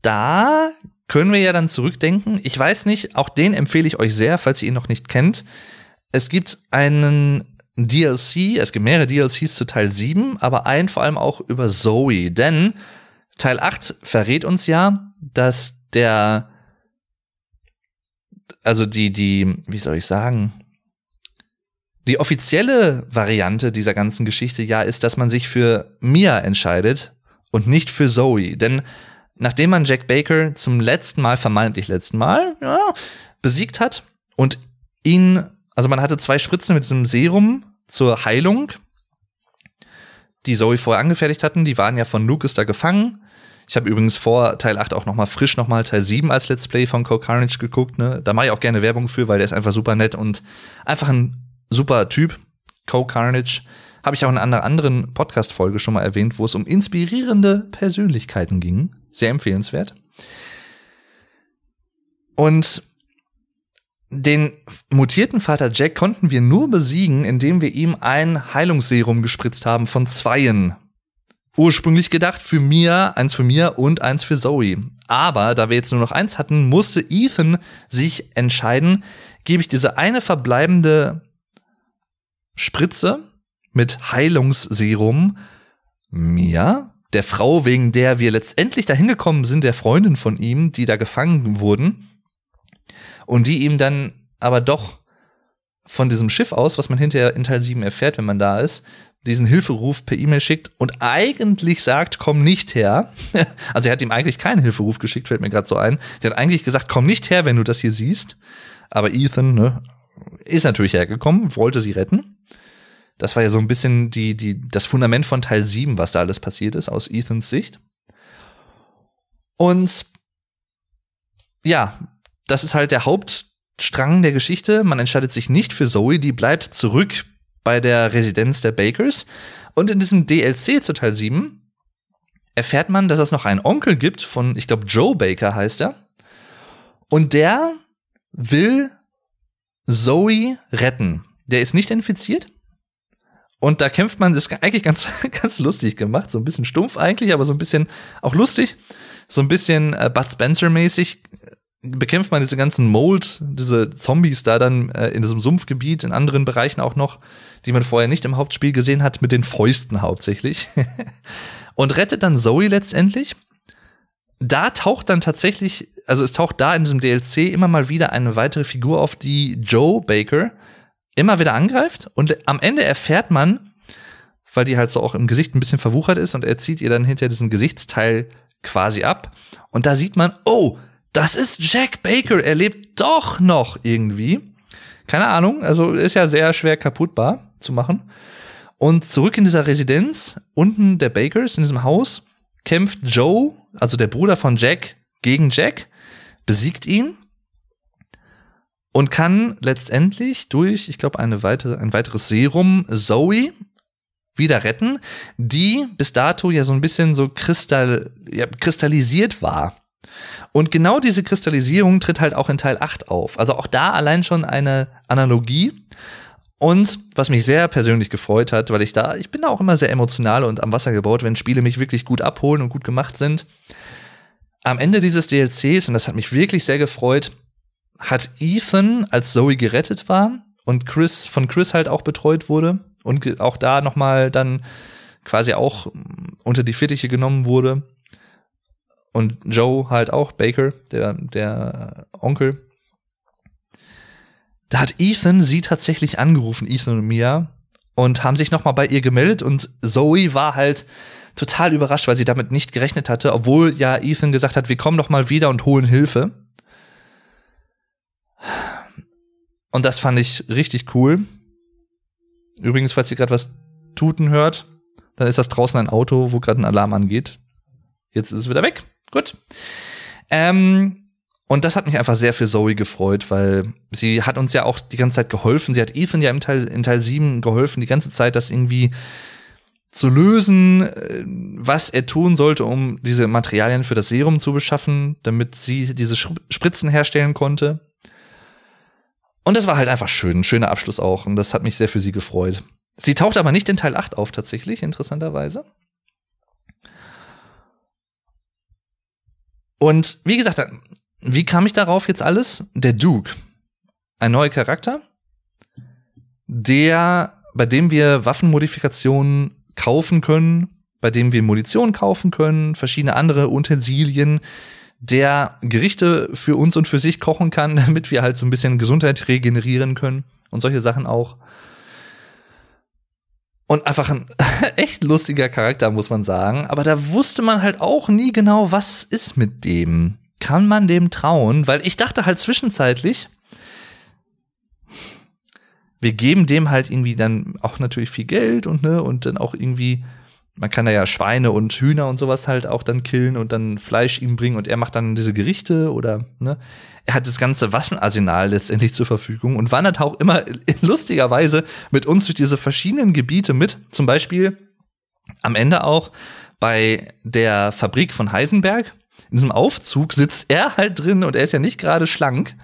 da können wir ja dann zurückdenken. Ich weiß nicht, auch den empfehle ich euch sehr, falls ihr ihn noch nicht kennt. Es gibt einen DLC, es gibt mehrere DLCs zu Teil 7, aber einen vor allem auch über Zoe, denn Teil 8 verrät uns ja, dass der, also die, die, wie soll ich sagen, die offizielle Variante dieser ganzen Geschichte ja ist, dass man sich für Mia entscheidet und nicht für Zoe, denn nachdem man Jack Baker zum letzten Mal, vermeintlich letzten Mal, ja, besiegt hat und ihn also man hatte zwei Spritzen mit diesem Serum zur Heilung, die Zoe vorher angefertigt hatten. Die waren ja von Lucas da gefangen. Ich habe übrigens vor Teil 8 auch noch mal frisch noch mal Teil 7 als Let's Play von Cole Carnage geguckt. Ne? Da mache ich auch gerne Werbung für, weil der ist einfach super nett und einfach ein super Typ. Cole Carnage habe ich auch in einer anderen Podcast-Folge schon mal erwähnt, wo es um inspirierende Persönlichkeiten ging. Sehr empfehlenswert. Und den mutierten Vater Jack konnten wir nur besiegen, indem wir ihm ein Heilungsserum gespritzt haben von zweien. Ursprünglich gedacht für Mia, eins für Mia und eins für Zoe. Aber da wir jetzt nur noch eins hatten, musste Ethan sich entscheiden, gebe ich diese eine verbleibende Spritze mit Heilungsserum Mia, der Frau, wegen der wir letztendlich dahin gekommen sind, der Freundin von ihm, die da gefangen wurden, und die ihm dann aber doch von diesem Schiff aus, was man hinterher in Teil 7 erfährt, wenn man da ist, diesen Hilferuf per E-Mail schickt und eigentlich sagt, komm nicht her. also er hat ihm eigentlich keinen Hilferuf geschickt, fällt mir gerade so ein. Sie hat eigentlich gesagt, komm nicht her, wenn du das hier siehst. Aber Ethan ne, ist natürlich hergekommen, wollte sie retten. Das war ja so ein bisschen die, die, das Fundament von Teil 7, was da alles passiert ist, aus Ethans Sicht. Und ja, das ist halt der Hauptstrang der Geschichte. Man entscheidet sich nicht für Zoe, die bleibt zurück bei der Residenz der Bakers. Und in diesem DLC zu Teil 7 erfährt man, dass es noch einen Onkel gibt von, ich glaube, Joe Baker heißt er. Und der will Zoe retten. Der ist nicht infiziert. Und da kämpft man, das ist eigentlich ganz, ganz lustig gemacht. So ein bisschen stumpf eigentlich, aber so ein bisschen auch lustig. So ein bisschen äh, Bud Spencer-mäßig bekämpft man diese ganzen Mold, diese Zombies da dann äh, in diesem Sumpfgebiet, in anderen Bereichen auch noch, die man vorher nicht im Hauptspiel gesehen hat, mit den Fäusten hauptsächlich. und rettet dann Zoe letztendlich. Da taucht dann tatsächlich, also es taucht da in diesem DLC immer mal wieder eine weitere Figur auf, die Joe Baker immer wieder angreift und am Ende erfährt man, weil die halt so auch im Gesicht ein bisschen verwuchert ist und er zieht ihr dann hinter diesen Gesichtsteil quasi ab und da sieht man, oh, das ist Jack Baker, er lebt doch noch irgendwie. Keine Ahnung, also ist ja sehr schwer kaputtbar zu machen. Und zurück in dieser Residenz, unten der Bakers, in diesem Haus, kämpft Joe, also der Bruder von Jack, gegen Jack, besiegt ihn und kann letztendlich durch, ich glaube, eine weitere, ein weiteres Serum Zoe wieder retten, die bis dato ja so ein bisschen so kristall, ja, kristallisiert war. Und genau diese Kristallisierung tritt halt auch in Teil 8 auf. Also auch da allein schon eine Analogie. Und was mich sehr persönlich gefreut hat, weil ich da, ich bin da auch immer sehr emotional und am Wasser gebaut, wenn Spiele mich wirklich gut abholen und gut gemacht sind. Am Ende dieses DLCs, und das hat mich wirklich sehr gefreut, hat Ethan, als Zoe gerettet war und Chris von Chris halt auch betreut wurde und auch da nochmal dann quasi auch unter die Fittiche genommen wurde, und Joe halt auch, Baker, der, der Onkel. Da hat Ethan sie tatsächlich angerufen, Ethan und Mia, und haben sich nochmal bei ihr gemeldet und Zoe war halt total überrascht, weil sie damit nicht gerechnet hatte, obwohl ja Ethan gesagt hat, wir kommen doch mal wieder und holen Hilfe. Und das fand ich richtig cool. Übrigens, falls ihr gerade was tuten hört, dann ist das draußen ein Auto, wo gerade ein Alarm angeht. Jetzt ist es wieder weg. Gut. Ähm, und das hat mich einfach sehr für Zoe gefreut, weil sie hat uns ja auch die ganze Zeit geholfen. Sie hat Ethan ja im Teil, in Teil 7 geholfen, die ganze Zeit das irgendwie zu lösen, äh, was er tun sollte, um diese Materialien für das Serum zu beschaffen, damit sie diese Spritzen herstellen konnte. Und das war halt einfach schön, ein schöner Abschluss auch. Und das hat mich sehr für sie gefreut. Sie taucht aber nicht in Teil 8 auf, tatsächlich, interessanterweise. Und wie gesagt, wie kam ich darauf jetzt alles? Der Duke. Ein neuer Charakter, der, bei dem wir Waffenmodifikationen kaufen können, bei dem wir Munition kaufen können, verschiedene andere Utensilien, der Gerichte für uns und für sich kochen kann, damit wir halt so ein bisschen Gesundheit regenerieren können und solche Sachen auch. Und einfach ein echt lustiger Charakter, muss man sagen. Aber da wusste man halt auch nie genau, was ist mit dem. Kann man dem trauen? Weil ich dachte halt zwischenzeitlich, wir geben dem halt irgendwie dann auch natürlich viel Geld und ne, und dann auch irgendwie man kann da ja Schweine und Hühner und sowas halt auch dann killen und dann Fleisch ihm bringen und er macht dann diese Gerichte oder ne. Er hat das ganze Waffenarsenal letztendlich zur Verfügung und wandert auch immer lustigerweise mit uns durch diese verschiedenen Gebiete mit. Zum Beispiel am Ende auch bei der Fabrik von Heisenberg. In diesem Aufzug sitzt er halt drin und er ist ja nicht gerade schlank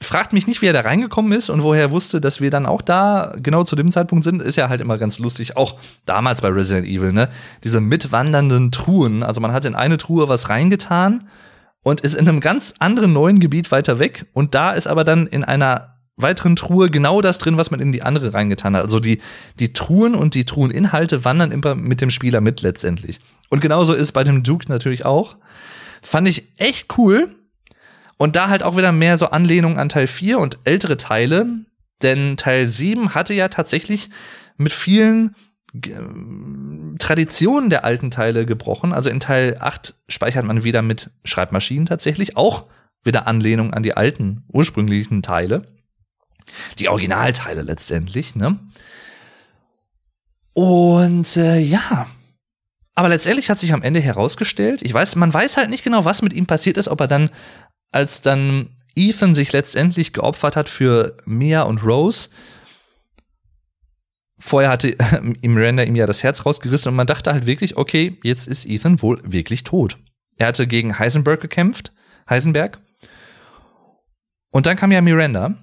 Fragt mich nicht, wie er da reingekommen ist und woher er wusste, dass wir dann auch da genau zu dem Zeitpunkt sind, ist ja halt immer ganz lustig. Auch damals bei Resident Evil, ne? Diese mitwandernden Truhen. Also man hat in eine Truhe was reingetan und ist in einem ganz anderen neuen Gebiet weiter weg. Und da ist aber dann in einer weiteren Truhe genau das drin, was man in die andere reingetan hat. Also die, die Truhen und die Truheninhalte wandern immer mit dem Spieler mit letztendlich. Und genauso ist bei dem Duke natürlich auch. Fand ich echt cool. Und da halt auch wieder mehr so Anlehnung an Teil 4 und ältere Teile, denn Teil 7 hatte ja tatsächlich mit vielen äh, Traditionen der alten Teile gebrochen. Also in Teil 8 speichert man wieder mit Schreibmaschinen tatsächlich, auch wieder Anlehnung an die alten ursprünglichen Teile. Die Originalteile letztendlich, ne? Und äh, ja, aber letztendlich hat sich am Ende herausgestellt, ich weiß, man weiß halt nicht genau, was mit ihm passiert ist, ob er dann als dann Ethan sich letztendlich geopfert hat für Mia und Rose. Vorher hatte Miranda ihm ja das Herz rausgerissen und man dachte halt wirklich, okay, jetzt ist Ethan wohl wirklich tot. Er hatte gegen Heisenberg gekämpft, Heisenberg. Und dann kam ja Miranda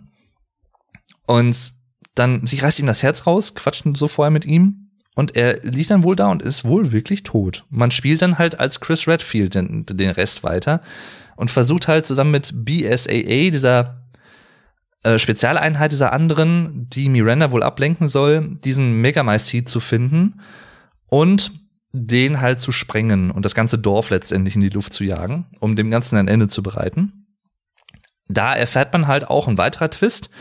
und dann, sie reißt ihm das Herz raus, quatschten so vorher mit ihm und er liegt dann wohl da und ist wohl wirklich tot. Man spielt dann halt als Chris Redfield den, den Rest weiter und versucht halt zusammen mit BSAA, dieser äh, Spezialeinheit dieser anderen, die Miranda wohl ablenken soll, diesen Megamycete zu finden und den halt zu sprengen und das ganze Dorf letztendlich in die Luft zu jagen, um dem Ganzen ein Ende zu bereiten. da erfährt man halt auch ein weiterer Twist,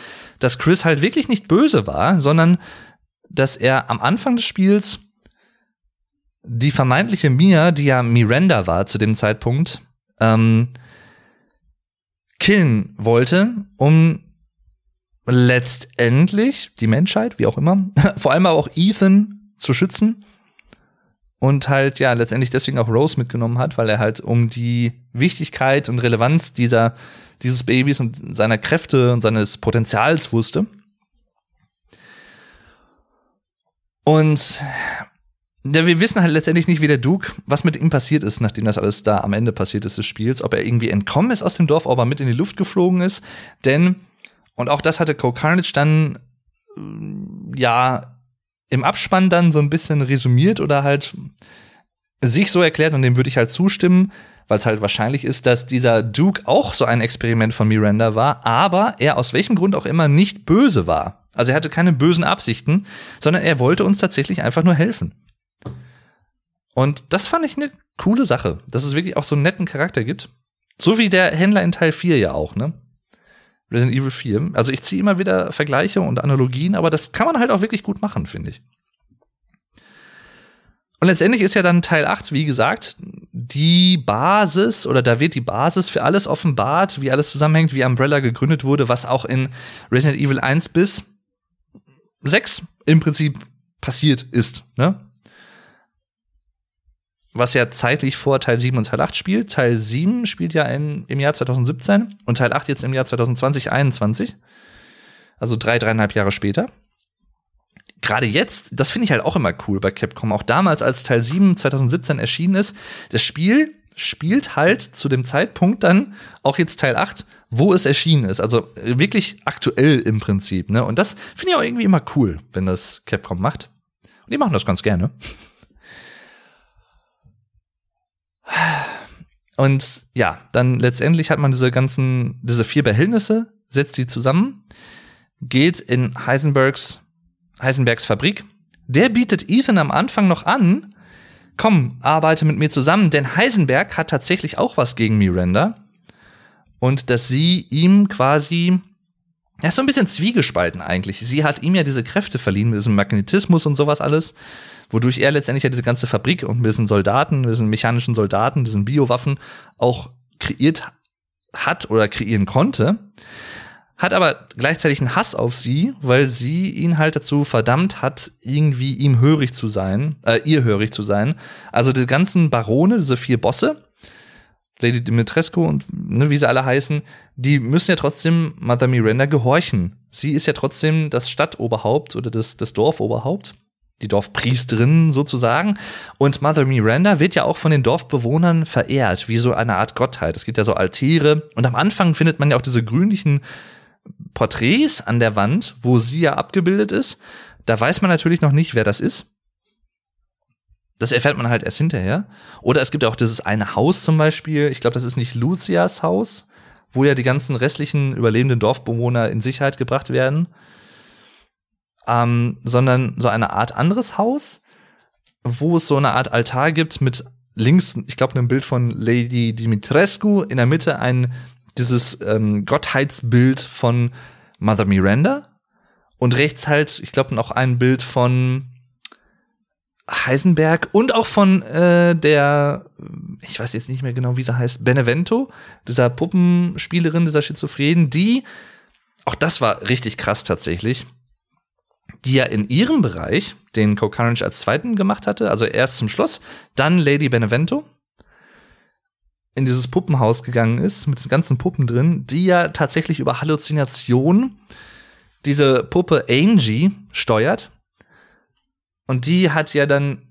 dass Chris halt wirklich nicht böse war, sondern dass er am Anfang des Spiels die vermeintliche Mia, die ja Miranda war zu dem Zeitpunkt, ähm, killen wollte, um letztendlich die Menschheit, wie auch immer, vor allem aber auch Ethan zu schützen und halt ja letztendlich deswegen auch Rose mitgenommen hat, weil er halt um die Wichtigkeit und Relevanz dieser dieses Babys und seiner Kräfte und seines Potenzials wusste. Und ja, wir wissen halt letztendlich nicht, wie der Duke, was mit ihm passiert ist, nachdem das alles da am Ende passiert ist des Spiels, ob er irgendwie entkommen ist aus dem Dorf, ob er mit in die Luft geflogen ist. Denn, und auch das hatte Cole Carnage dann, äh, ja, im Abspann dann so ein bisschen resümiert oder halt sich so erklärt, und dem würde ich halt zustimmen, weil es halt wahrscheinlich ist, dass dieser Duke auch so ein Experiment von Miranda war, aber er aus welchem Grund auch immer nicht böse war. Also er hatte keine bösen Absichten, sondern er wollte uns tatsächlich einfach nur helfen. Und das fand ich eine coole Sache, dass es wirklich auch so einen netten Charakter gibt. So wie der Händler in Teil 4 ja auch, ne? Resident Evil 4. Also ich ziehe immer wieder Vergleiche und Analogien, aber das kann man halt auch wirklich gut machen, finde ich. Und letztendlich ist ja dann Teil 8, wie gesagt, die Basis oder da wird die Basis für alles offenbart, wie alles zusammenhängt, wie Umbrella gegründet wurde, was auch in Resident Evil 1 bis 6 im Prinzip passiert ist. Ne? Was ja zeitlich vor Teil 7 und Teil 8 spielt. Teil 7 spielt ja in, im Jahr 2017 und Teil 8 jetzt im Jahr 2020, 2021. Also drei, dreieinhalb Jahre später gerade jetzt, das finde ich halt auch immer cool bei Capcom, auch damals, als Teil 7 2017 erschienen ist, das Spiel spielt halt zu dem Zeitpunkt dann auch jetzt Teil 8, wo es erschienen ist. Also wirklich aktuell im Prinzip. Ne? Und das finde ich auch irgendwie immer cool, wenn das Capcom macht. Und die machen das ganz gerne. Und ja, dann letztendlich hat man diese ganzen, diese vier Behältnisse, setzt sie zusammen, geht in Heisenbergs Heisenbergs Fabrik. Der bietet Ethan am Anfang noch an, komm, arbeite mit mir zusammen, denn Heisenberg hat tatsächlich auch was gegen Miranda. Und dass sie ihm quasi, er ist so ein bisschen zwiegespalten eigentlich. Sie hat ihm ja diese Kräfte verliehen, mit diesem Magnetismus und sowas alles, wodurch er letztendlich ja diese ganze Fabrik und mit diesen Soldaten, mit diesen mechanischen Soldaten, diesen Biowaffen auch kreiert hat oder kreieren konnte hat aber gleichzeitig einen Hass auf sie, weil sie ihn halt dazu verdammt hat, irgendwie ihm hörig zu sein, äh, ihr hörig zu sein. Also die ganzen Barone, diese vier Bosse, Lady Dimitrescu und ne, wie sie alle heißen, die müssen ja trotzdem Mother Miranda gehorchen. Sie ist ja trotzdem das Stadtoberhaupt oder das, das Dorfoberhaupt, die Dorfpriesterin sozusagen. Und Mother Miranda wird ja auch von den Dorfbewohnern verehrt, wie so eine Art Gottheit. Es gibt ja so Altäre und am Anfang findet man ja auch diese grünlichen Porträts an der Wand, wo sie ja abgebildet ist. Da weiß man natürlich noch nicht, wer das ist. Das erfährt man halt erst hinterher. Oder es gibt auch dieses eine Haus zum Beispiel. Ich glaube, das ist nicht Lucias Haus, wo ja die ganzen restlichen überlebenden Dorfbewohner in Sicherheit gebracht werden, ähm, sondern so eine Art anderes Haus, wo es so eine Art Altar gibt mit links, ich glaube, einem Bild von Lady Dimitrescu, in der Mitte ein dieses ähm, Gottheitsbild von Mother Miranda und rechts halt, ich glaube, noch ein Bild von Heisenberg und auch von äh, der, ich weiß jetzt nicht mehr genau, wie sie heißt, Benevento, dieser Puppenspielerin, dieser Schizophrenen, die, auch das war richtig krass tatsächlich, die ja in ihrem Bereich den Co Carnage als zweiten gemacht hatte, also erst zum Schluss, dann Lady Benevento in dieses Puppenhaus gegangen ist, mit den ganzen Puppen drin, die ja tatsächlich über Halluzination diese Puppe Angie steuert. Und die hat ja dann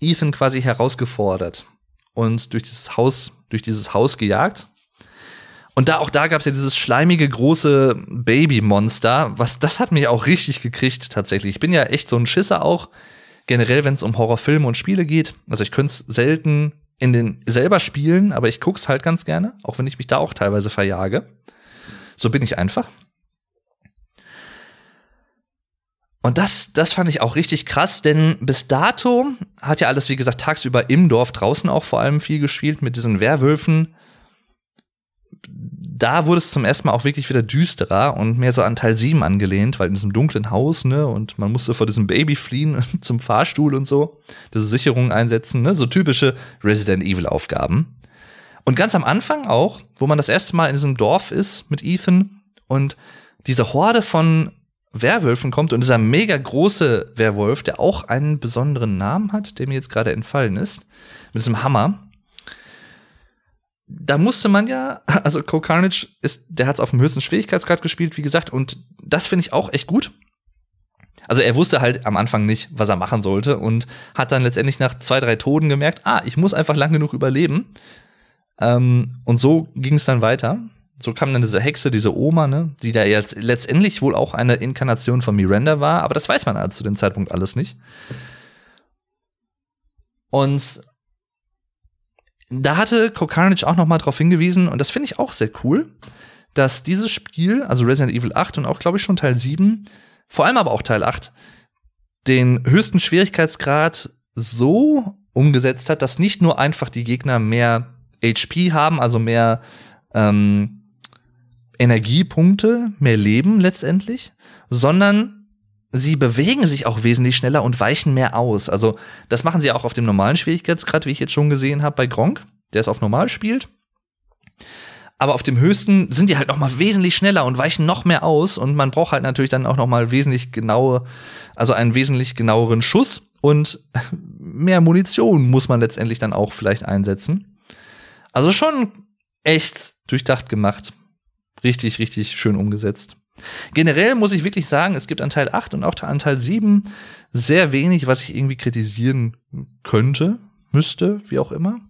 Ethan quasi herausgefordert und durch dieses Haus, durch dieses Haus gejagt. Und da auch da gab's ja dieses schleimige große Babymonster, was das hat mich auch richtig gekriegt tatsächlich. Ich bin ja echt so ein Schisser auch generell, wenn es um Horrorfilme und Spiele geht. Also ich könnte es selten in den selber spielen, aber ich guck's halt ganz gerne, auch wenn ich mich da auch teilweise verjage. So bin ich einfach. Und das, das fand ich auch richtig krass, denn bis dato hat ja alles, wie gesagt, tagsüber im Dorf draußen auch vor allem viel gespielt mit diesen Werwölfen. Da wurde es zum ersten Mal auch wirklich wieder düsterer und mehr so an Teil 7 angelehnt, weil in diesem dunklen Haus, ne, und man musste vor diesem Baby fliehen zum Fahrstuhl und so, diese Sicherungen einsetzen, ne, so typische Resident Evil Aufgaben. Und ganz am Anfang auch, wo man das erste Mal in diesem Dorf ist mit Ethan und diese Horde von Werwölfen kommt und dieser mega große Werwolf, der auch einen besonderen Namen hat, der mir jetzt gerade entfallen ist, mit diesem Hammer. Da musste man ja, also Co Carnage ist, der hat es auf dem höchsten Schwierigkeitsgrad gespielt, wie gesagt, und das finde ich auch echt gut. Also er wusste halt am Anfang nicht, was er machen sollte und hat dann letztendlich nach zwei, drei Toten gemerkt, ah, ich muss einfach lang genug überleben. Ähm, und so ging es dann weiter so kam dann diese Hexe, diese Oma, ne, die da jetzt letztendlich wohl auch eine Inkarnation von Miranda war, aber das weiß man halt zu dem Zeitpunkt alles nicht. Und da hatte Carnage auch noch mal drauf hingewiesen, und das finde ich auch sehr cool, dass dieses Spiel, also Resident Evil 8 und auch, glaube ich, schon Teil 7, vor allem aber auch Teil 8, den höchsten Schwierigkeitsgrad so umgesetzt hat, dass nicht nur einfach die Gegner mehr HP haben, also mehr ähm, Energiepunkte, mehr Leben letztendlich, sondern sie bewegen sich auch wesentlich schneller und weichen mehr aus. Also das machen sie auch auf dem normalen Schwierigkeitsgrad, wie ich jetzt schon gesehen habe bei Gronk, der es auf normal spielt. Aber auf dem höchsten sind die halt noch mal wesentlich schneller und weichen noch mehr aus und man braucht halt natürlich dann auch noch mal wesentlich genaue, also einen wesentlich genaueren Schuss und mehr Munition muss man letztendlich dann auch vielleicht einsetzen. Also schon echt durchdacht gemacht. Richtig, richtig schön umgesetzt. Generell muss ich wirklich sagen, es gibt an Teil 8 und auch an Teil 7 sehr wenig, was ich irgendwie kritisieren könnte, müsste, wie auch immer.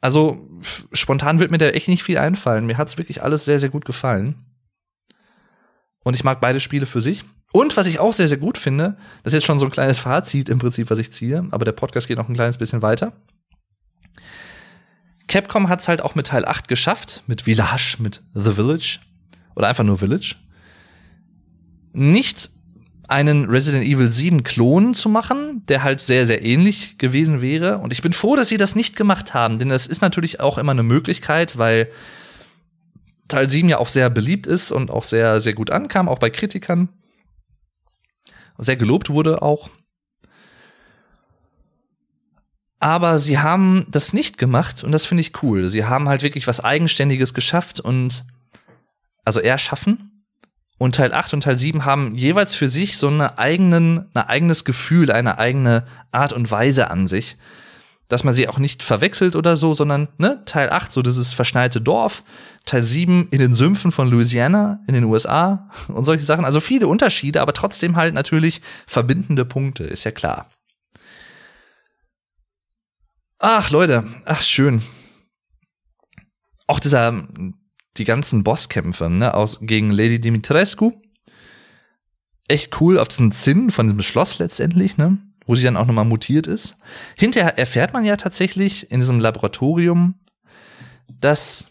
Also spontan wird mir da echt nicht viel einfallen. Mir hat's wirklich alles sehr, sehr gut gefallen. Und ich mag beide Spiele für sich. Und was ich auch sehr, sehr gut finde, das ist jetzt schon so ein kleines Fazit im Prinzip, was ich ziehe, aber der Podcast geht noch ein kleines bisschen weiter. Capcom hat es halt auch mit Teil 8 geschafft, mit Village, mit The Village oder einfach nur Village, nicht einen Resident Evil 7 Klon zu machen, der halt sehr, sehr ähnlich gewesen wäre. Und ich bin froh, dass sie das nicht gemacht haben, denn das ist natürlich auch immer eine Möglichkeit, weil Teil 7 ja auch sehr beliebt ist und auch sehr, sehr gut ankam, auch bei Kritikern. Sehr gelobt wurde auch. Aber sie haben das nicht gemacht und das finde ich cool. Sie haben halt wirklich was Eigenständiges geschafft und also erschaffen. Und Teil 8 und Teil 7 haben jeweils für sich so eine eigenen, ein eigenes Gefühl, eine eigene Art und Weise an sich. Dass man sie auch nicht verwechselt oder so, sondern, ne, Teil 8, so dieses verschneite Dorf, Teil 7 in den Sümpfen von Louisiana in den USA und solche Sachen. Also viele Unterschiede, aber trotzdem halt natürlich verbindende Punkte, ist ja klar. Ach, Leute, ach, schön. Auch dieser, die ganzen Bosskämpfe, ne, aus, gegen Lady Dimitrescu. Echt cool auf diesen Zinn von diesem Schloss letztendlich, ne, wo sie dann auch nochmal mutiert ist. Hinterher erfährt man ja tatsächlich in diesem Laboratorium, dass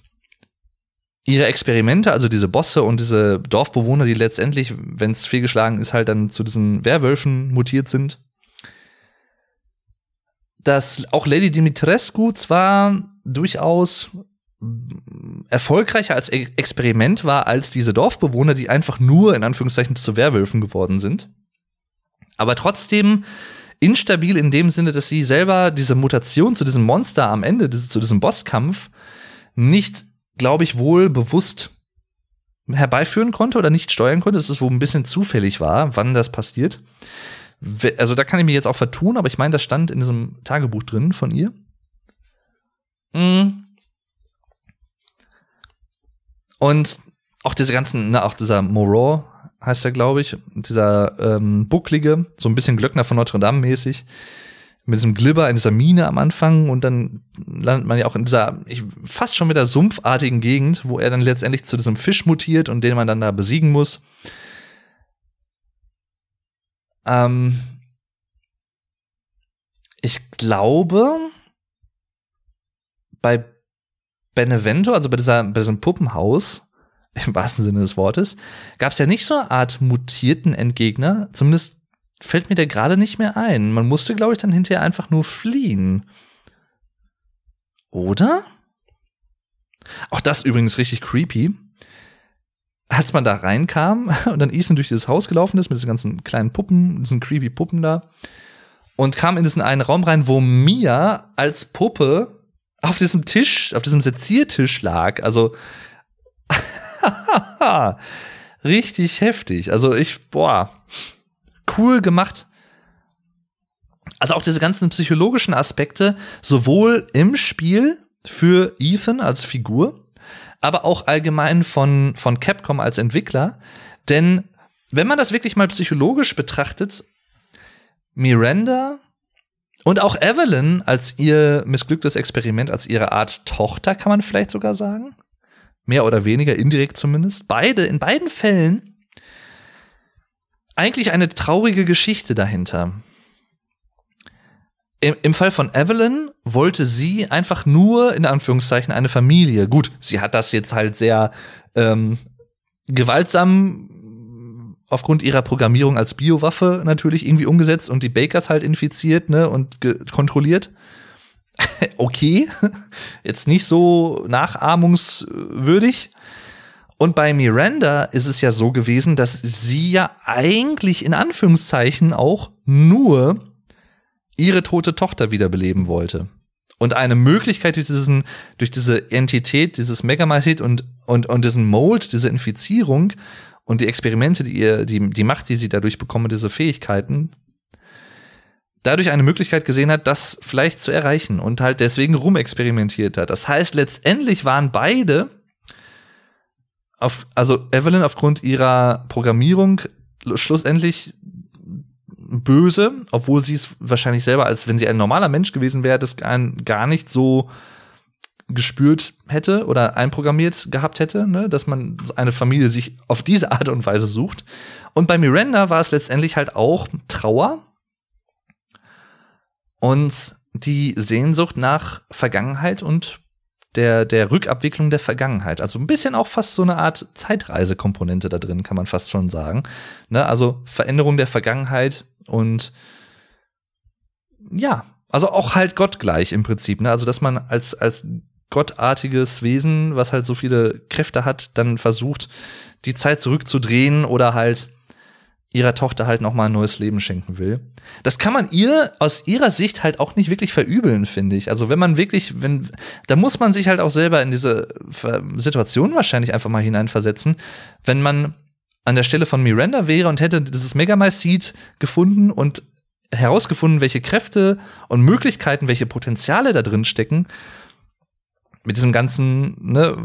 ihre Experimente, also diese Bosse und diese Dorfbewohner, die letztendlich, wenn es fehlgeschlagen ist, halt dann zu diesen Werwölfen mutiert sind, dass auch Lady Dimitrescu zwar durchaus erfolgreicher als Experiment war als diese Dorfbewohner, die einfach nur in Anführungszeichen zu Werwölfen geworden sind. Aber trotzdem instabil in dem Sinne, dass sie selber diese Mutation zu diesem Monster am Ende, zu diesem Bosskampf, nicht, glaube ich, wohl bewusst herbeiführen konnte oder nicht steuern konnte. es wohl ein bisschen zufällig war, wann das passiert also da kann ich mich jetzt auch vertun, aber ich meine, das stand in diesem Tagebuch drin von ihr. Mhm. Und auch diese ganzen, ne, auch dieser Moreau heißt er, glaube ich, dieser ähm, bucklige, so ein bisschen Glöckner von Notre Dame mäßig, mit diesem Glibber in dieser Mine am Anfang und dann landet man ja auch in dieser ich, fast schon wieder sumpfartigen Gegend, wo er dann letztendlich zu diesem Fisch mutiert und den man dann da besiegen muss. Ähm, ich glaube, bei Benevento, also bei, dieser, bei diesem Puppenhaus, im wahrsten Sinne des Wortes, gab es ja nicht so eine Art mutierten Entgegner. Zumindest fällt mir der gerade nicht mehr ein. Man musste, glaube ich, dann hinterher einfach nur fliehen. Oder? Auch das übrigens richtig creepy. Als man da reinkam und dann Ethan durch dieses Haus gelaufen ist mit diesen ganzen kleinen Puppen, diesen creepy Puppen da und kam in diesen einen Raum rein, wo Mia als Puppe auf diesem Tisch, auf diesem Seziertisch lag. Also richtig heftig. Also ich, boah, cool gemacht. Also auch diese ganzen psychologischen Aspekte, sowohl im Spiel für Ethan als Figur, aber auch allgemein von, von Capcom als Entwickler. Denn wenn man das wirklich mal psychologisch betrachtet, Miranda und auch Evelyn als ihr missglücktes Experiment, als ihre Art Tochter, kann man vielleicht sogar sagen. Mehr oder weniger, indirekt zumindest. Beide, in beiden Fällen eigentlich eine traurige Geschichte dahinter. Im, Im Fall von Evelyn wollte sie einfach nur, in Anführungszeichen, eine Familie. Gut, sie hat das jetzt halt sehr ähm, gewaltsam aufgrund ihrer Programmierung als Biowaffe natürlich irgendwie umgesetzt und die Bakers halt infiziert ne, und kontrolliert. okay, jetzt nicht so nachahmungswürdig. Und bei Miranda ist es ja so gewesen, dass sie ja eigentlich in Anführungszeichen auch nur ihre tote Tochter wiederbeleben wollte. Und eine Möglichkeit durch diesen, durch diese Entität, dieses Megamycet und, und, und diesen Mold, diese Infizierung und die Experimente, die ihr, die, die Macht, die sie dadurch bekommen, diese Fähigkeiten, dadurch eine Möglichkeit gesehen hat, das vielleicht zu erreichen und halt deswegen rumexperimentiert hat. Das heißt, letztendlich waren beide auf, also Evelyn aufgrund ihrer Programmierung schlussendlich böse, obwohl sie es wahrscheinlich selber, als wenn sie ein normaler Mensch gewesen wäre, das gar nicht so gespürt hätte oder einprogrammiert gehabt hätte, ne, dass man eine Familie sich auf diese Art und Weise sucht. Und bei Miranda war es letztendlich halt auch Trauer und die Sehnsucht nach Vergangenheit und der, der Rückabwicklung der Vergangenheit. Also ein bisschen auch fast so eine Art Zeitreisekomponente da drin, kann man fast schon sagen. Ne, also Veränderung der Vergangenheit und ja, also auch halt gottgleich im Prinzip. Ne? Also dass man als, als gottartiges Wesen, was halt so viele Kräfte hat, dann versucht, die Zeit zurückzudrehen oder halt ihrer Tochter halt noch mal ein neues Leben schenken will. Das kann man ihr aus ihrer Sicht halt auch nicht wirklich verübeln, finde ich. Also wenn man wirklich, wenn, da muss man sich halt auch selber in diese Situation wahrscheinlich einfach mal hineinversetzen, wenn man an der Stelle von Miranda wäre und hätte dieses Megamycete gefunden und herausgefunden, welche Kräfte und Möglichkeiten, welche Potenziale da drin stecken mit diesem ganzen ne,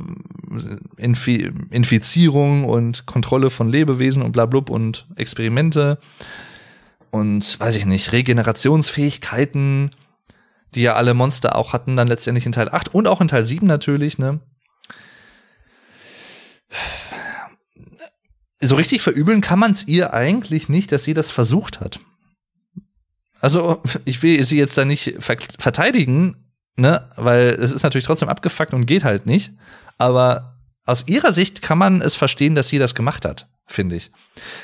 Infi Infizierung und Kontrolle von Lebewesen und blablub und Experimente und weiß ich nicht, Regenerationsfähigkeiten, die ja alle Monster auch hatten, dann letztendlich in Teil 8 und auch in Teil 7 natürlich, ne? So richtig verübeln kann man es ihr eigentlich nicht, dass sie das versucht hat. Also, ich will sie jetzt da nicht verteidigen, ne, weil es ist natürlich trotzdem abgefuckt und geht halt nicht. Aber aus ihrer Sicht kann man es verstehen, dass sie das gemacht hat, finde ich.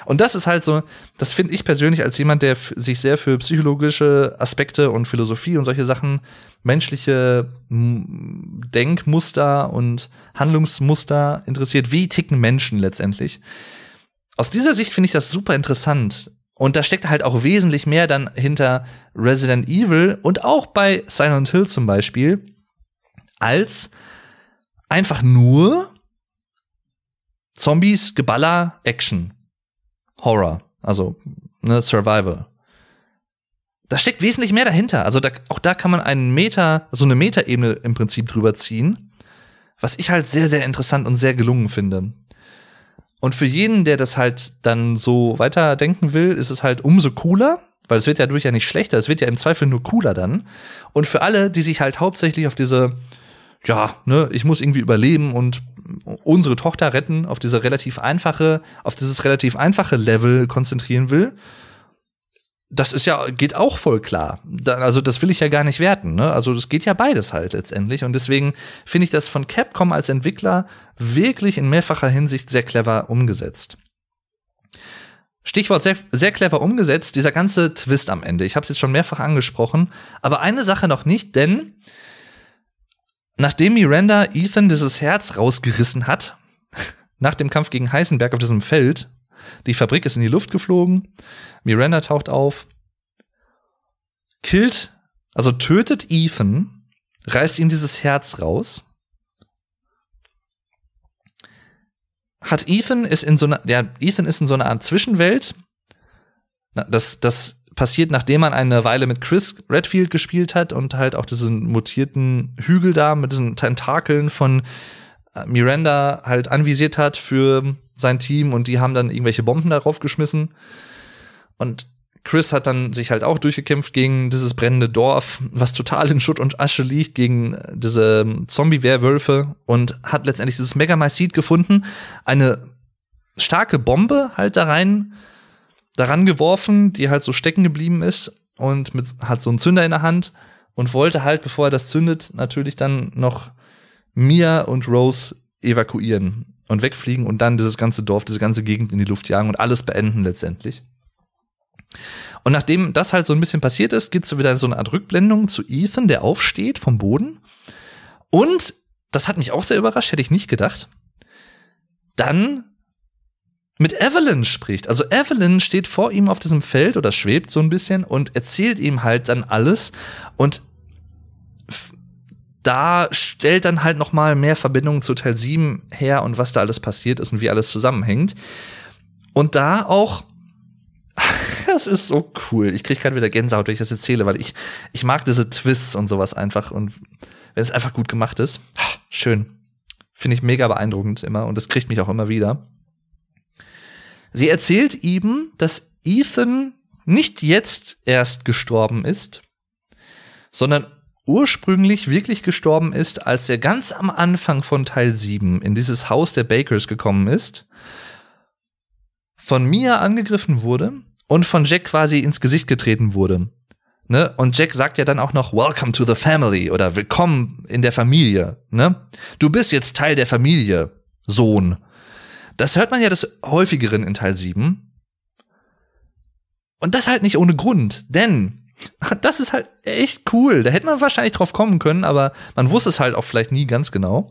Und das ist halt so, das finde ich persönlich als jemand, der sich sehr für psychologische Aspekte und Philosophie und solche Sachen, menschliche Denkmuster und Handlungsmuster interessiert. Wie ticken Menschen letztendlich? Aus dieser Sicht finde ich das super interessant, und da steckt halt auch wesentlich mehr dann hinter Resident Evil und auch bei Silent Hill zum Beispiel, als einfach nur Zombies, Geballer, Action, Horror, also ne, Survival. Da steckt wesentlich mehr dahinter. Also da, auch da kann man einen Meter, so eine Metaebene im Prinzip drüber ziehen, was ich halt sehr, sehr interessant und sehr gelungen finde. Und für jeden, der das halt dann so weiterdenken will, ist es halt umso cooler, weil es wird ja durch ja nicht schlechter, es wird ja im Zweifel nur cooler dann. Und für alle, die sich halt hauptsächlich auf diese, ja, ne, ich muss irgendwie überleben und unsere Tochter retten, auf diese relativ einfache, auf dieses relativ einfache Level konzentrieren will, das ist ja, geht auch voll klar. Da, also das will ich ja gar nicht werten. Ne? Also das geht ja beides halt letztendlich. Und deswegen finde ich das von Capcom als Entwickler wirklich in mehrfacher Hinsicht sehr clever umgesetzt. Stichwort sehr, sehr clever umgesetzt, dieser ganze Twist am Ende. Ich habe es jetzt schon mehrfach angesprochen, aber eine Sache noch nicht, denn Nachdem Miranda Ethan dieses Herz rausgerissen hat, nach dem Kampf gegen Heisenberg auf diesem Feld, die Fabrik ist in die Luft geflogen, Miranda taucht auf, killt, also tötet Ethan, reißt ihm dieses Herz raus, hat Ethan ist in so einer, ja, Ethan ist in so einer Art Zwischenwelt. Das, das passiert, nachdem man eine Weile mit Chris Redfield gespielt hat und halt auch diesen mutierten Hügel da mit diesen Tentakeln von äh, Miranda halt anvisiert hat für sein Team und die haben dann irgendwelche Bomben darauf geschmissen. Und Chris hat dann sich halt auch durchgekämpft gegen dieses brennende Dorf, was total in Schutt und Asche liegt, gegen diese Zombie-Werwölfe und hat letztendlich dieses Megamycete gefunden, eine starke Bombe halt da rein, daran geworfen, die halt so stecken geblieben ist und mit, hat so einen Zünder in der Hand und wollte halt, bevor er das zündet, natürlich dann noch Mia und Rose evakuieren und wegfliegen und dann dieses ganze Dorf, diese ganze Gegend in die Luft jagen und alles beenden letztendlich. Und nachdem das halt so ein bisschen passiert ist, gibt's wieder so eine Art Rückblendung zu Ethan, der aufsteht vom Boden. Und das hat mich auch sehr überrascht, hätte ich nicht gedacht. Dann mit Evelyn spricht. Also Evelyn steht vor ihm auf diesem Feld oder schwebt so ein bisschen und erzählt ihm halt dann alles und da stellt dann halt noch mal mehr Verbindungen zu Teil 7 her und was da alles passiert ist und wie alles zusammenhängt. Und da auch das ist so cool. Ich kriege gerade wieder Gänsehaut, wenn ich das erzähle, weil ich, ich mag diese Twists und sowas einfach. Und wenn es einfach gut gemacht ist, schön. Finde ich mega beeindruckend immer und das kriegt mich auch immer wieder. Sie erzählt ihm, dass Ethan nicht jetzt erst gestorben ist, sondern ursprünglich wirklich gestorben ist, als er ganz am Anfang von Teil 7 in dieses Haus der Bakers gekommen ist, von Mia angegriffen wurde und von Jack quasi ins Gesicht getreten wurde. Ne? Und Jack sagt ja dann auch noch Welcome to the family oder Willkommen in der Familie. Ne? Du bist jetzt Teil der Familie, Sohn. Das hört man ja des häufigeren in Teil 7. Und das halt nicht ohne Grund, denn das ist halt echt cool. Da hätte man wahrscheinlich drauf kommen können, aber man wusste es halt auch vielleicht nie ganz genau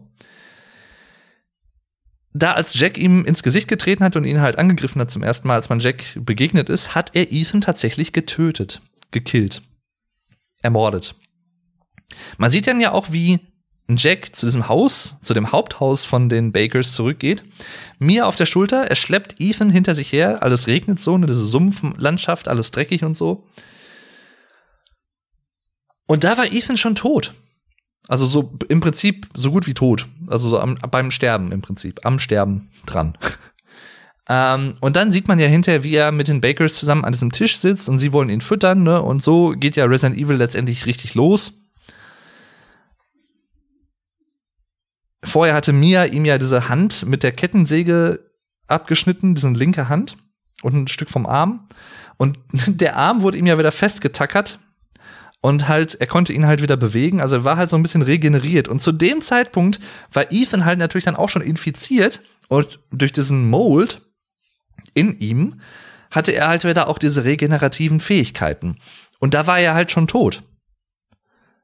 da als Jack ihm ins Gesicht getreten hat und ihn halt angegriffen hat zum ersten Mal, als man Jack begegnet ist, hat er Ethan tatsächlich getötet, gekillt, ermordet. Man sieht dann ja auch, wie Jack zu diesem Haus, zu dem Haupthaus von den Bakers zurückgeht. Mir auf der Schulter, er schleppt Ethan hinter sich her, alles regnet so, ne, diese Sumpflandschaft, alles dreckig und so. Und da war Ethan schon tot. Also so im Prinzip so gut wie tot. Also so am, beim Sterben im Prinzip. Am Sterben dran. ähm, und dann sieht man ja hinterher, wie er mit den Bakers zusammen an diesem Tisch sitzt und sie wollen ihn füttern, ne? Und so geht ja Resident Evil letztendlich richtig los. Vorher hatte Mia ihm ja diese Hand mit der Kettensäge abgeschnitten, diese linke Hand und ein Stück vom Arm. Und der Arm wurde ihm ja wieder festgetackert und halt, er konnte ihn halt wieder bewegen, also er war halt so ein bisschen regeneriert. Und zu dem Zeitpunkt war Ethan halt natürlich dann auch schon infiziert und durch diesen Mold in ihm hatte er halt wieder auch diese regenerativen Fähigkeiten. Und da war er halt schon tot.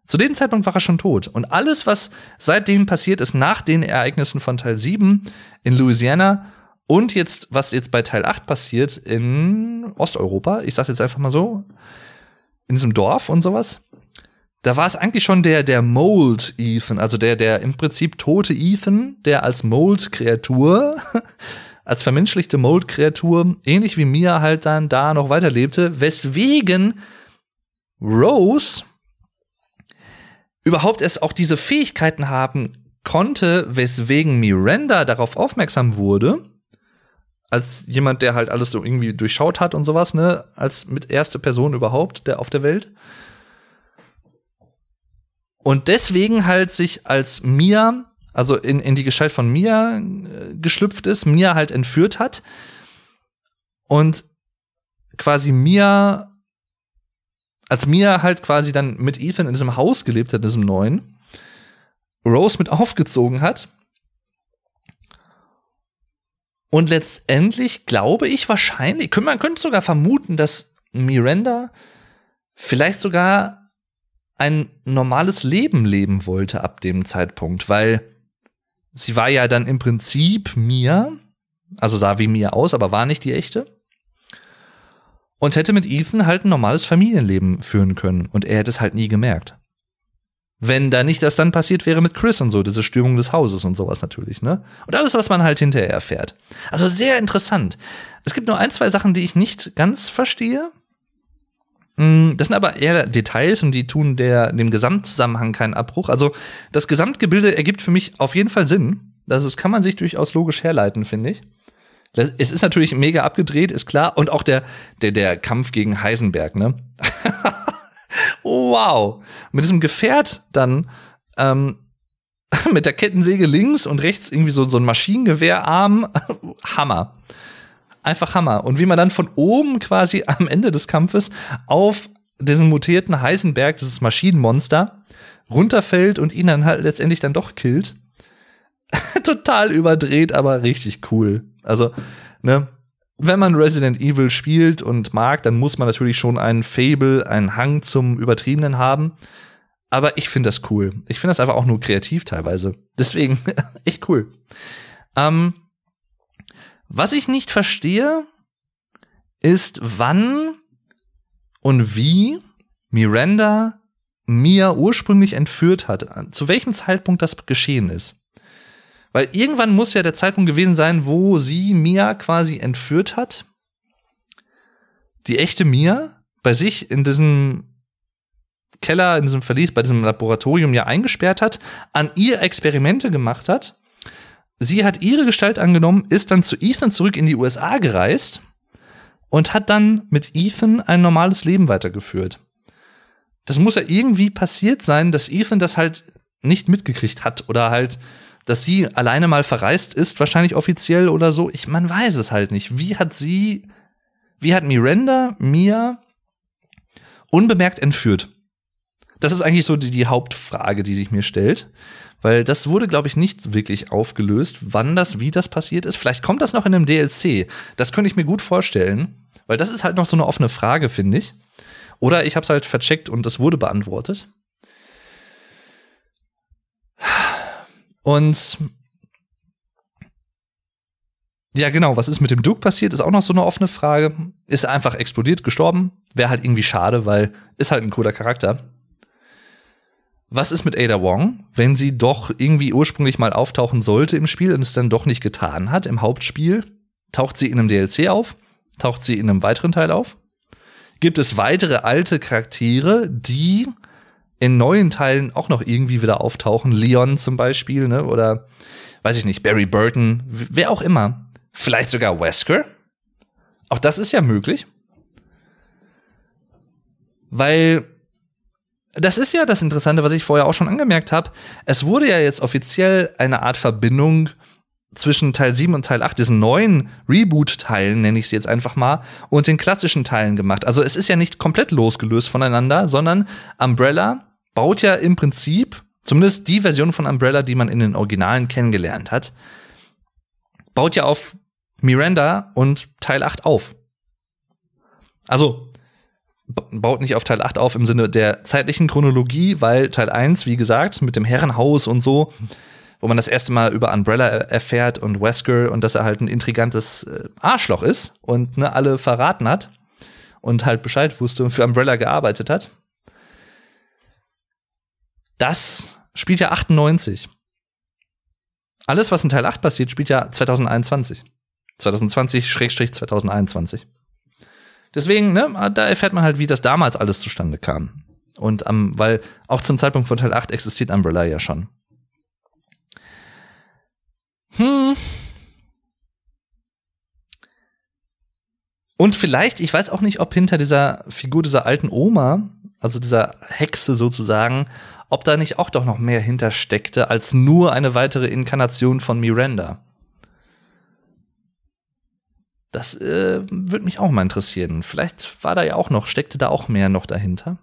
Zu dem Zeitpunkt war er schon tot. Und alles, was seitdem passiert ist, nach den Ereignissen von Teil 7 in Louisiana und jetzt, was jetzt bei Teil 8 passiert in Osteuropa, ich sag's jetzt einfach mal so, in diesem Dorf und sowas, da war es eigentlich schon der, der Mold Ethan, also der, der im Prinzip tote Ethan, der als Mold-Kreatur, als vermenschlichte Mold-Kreatur, ähnlich wie Mia halt dann da noch weiterlebte, weswegen Rose überhaupt erst auch diese Fähigkeiten haben konnte, weswegen Miranda darauf aufmerksam wurde, als jemand, der halt alles so irgendwie durchschaut hat und sowas, ne, als mit erste Person überhaupt, der auf der Welt. Und deswegen halt sich als Mia, also in, in die Gestalt von Mia äh, geschlüpft ist, Mia halt entführt hat und quasi Mia, als Mia halt quasi dann mit Ethan in diesem Haus gelebt hat, in diesem neuen, Rose mit aufgezogen hat und letztendlich glaube ich wahrscheinlich, man könnte sogar vermuten, dass Miranda vielleicht sogar ein normales Leben leben wollte ab dem Zeitpunkt, weil sie war ja dann im Prinzip Mia, also sah wie Mia aus, aber war nicht die echte. Und hätte mit Ethan halt ein normales Familienleben führen können und er hätte es halt nie gemerkt. Wenn da nicht das dann passiert wäre mit Chris und so, diese Stürmung des Hauses und sowas natürlich, ne? Und alles, was man halt hinterher erfährt. Also sehr interessant. Es gibt nur ein, zwei Sachen, die ich nicht ganz verstehe. Mm, das sind aber eher Details und die tun der, dem Gesamtzusammenhang keinen Abbruch. Also das Gesamtgebilde ergibt für mich auf jeden Fall Sinn. Das ist, kann man sich durchaus logisch herleiten, finde ich. Das, es ist natürlich mega abgedreht, ist klar. Und auch der, der, der Kampf gegen Heisenberg, ne? wow. Mit diesem Gefährt dann ähm, mit der Kettensäge links und rechts irgendwie so, so ein Maschinengewehrarm. Hammer. Einfach Hammer. Und wie man dann von oben quasi am Ende des Kampfes auf diesen mutierten Heisenberg, dieses Maschinenmonster, runterfällt und ihn dann halt letztendlich dann doch killt. Total überdreht, aber richtig cool. Also, ne, wenn man Resident Evil spielt und mag, dann muss man natürlich schon einen Fable, einen Hang zum Übertriebenen haben. Aber ich finde das cool. Ich finde das einfach auch nur kreativ teilweise. Deswegen echt cool. Ähm, was ich nicht verstehe, ist wann und wie Miranda Mia ursprünglich entführt hat, zu welchem Zeitpunkt das geschehen ist. Weil irgendwann muss ja der Zeitpunkt gewesen sein, wo sie Mia quasi entführt hat. Die echte Mia bei sich in diesem Keller, in diesem Verlies, bei diesem Laboratorium ja eingesperrt hat, an ihr Experimente gemacht hat. Sie hat ihre Gestalt angenommen, ist dann zu Ethan zurück in die USA gereist und hat dann mit Ethan ein normales Leben weitergeführt. Das muss ja irgendwie passiert sein, dass Ethan das halt nicht mitgekriegt hat oder halt dass sie alleine mal verreist ist, wahrscheinlich offiziell oder so. Ich, man weiß es halt nicht. Wie hat sie, wie hat Miranda Mia unbemerkt entführt? Das ist eigentlich so die, die Hauptfrage, die sich mir stellt. Weil das wurde, glaube ich, nicht wirklich aufgelöst, wann das, wie das passiert ist. Vielleicht kommt das noch in einem DLC. Das könnte ich mir gut vorstellen. Weil das ist halt noch so eine offene Frage, finde ich. Oder ich habe es halt vercheckt und es wurde beantwortet. Und ja, genau, was ist mit dem Duke passiert, ist auch noch so eine offene Frage. Ist er einfach explodiert, gestorben? Wäre halt irgendwie schade, weil ist halt ein cooler Charakter. Was ist mit Ada Wong, wenn sie doch irgendwie ursprünglich mal auftauchen sollte im Spiel und es dann doch nicht getan hat im Hauptspiel? Taucht sie in einem DLC auf? Taucht sie in einem weiteren Teil auf? Gibt es weitere alte Charaktere, die in neuen Teilen auch noch irgendwie wieder auftauchen. Leon zum Beispiel, ne? Oder weiß ich nicht, Barry Burton, wer auch immer. Vielleicht sogar Wesker. Auch das ist ja möglich. Weil das ist ja das Interessante, was ich vorher auch schon angemerkt habe. Es wurde ja jetzt offiziell eine Art Verbindung zwischen Teil 7 und Teil 8, diesen neuen Reboot-Teilen, nenne ich sie jetzt einfach mal, und den klassischen Teilen gemacht. Also es ist ja nicht komplett losgelöst voneinander, sondern Umbrella baut ja im Prinzip, zumindest die Version von Umbrella, die man in den Originalen kennengelernt hat, baut ja auf Miranda und Teil 8 auf. Also, baut nicht auf Teil 8 auf im Sinne der zeitlichen Chronologie, weil Teil 1, wie gesagt, mit dem Herrenhaus und so, wo man das erste Mal über Umbrella erfährt und Wesker und dass er halt ein intrigantes äh, Arschloch ist und ne, alle verraten hat und halt Bescheid wusste und für Umbrella gearbeitet hat. Das spielt ja 98. Alles, was in Teil 8 passiert, spielt ja 2021. 2020-2021. Deswegen, ne, da erfährt man halt, wie das damals alles zustande kam. Und ähm, weil auch zum Zeitpunkt von Teil 8 existiert Umbrella ja schon. Hm. Und vielleicht, ich weiß auch nicht, ob hinter dieser Figur dieser alten Oma, also dieser Hexe sozusagen, ob da nicht auch doch noch mehr hintersteckte als nur eine weitere Inkarnation von Miranda. Das äh, würde mich auch mal interessieren. Vielleicht war da ja auch noch, steckte da auch mehr noch dahinter.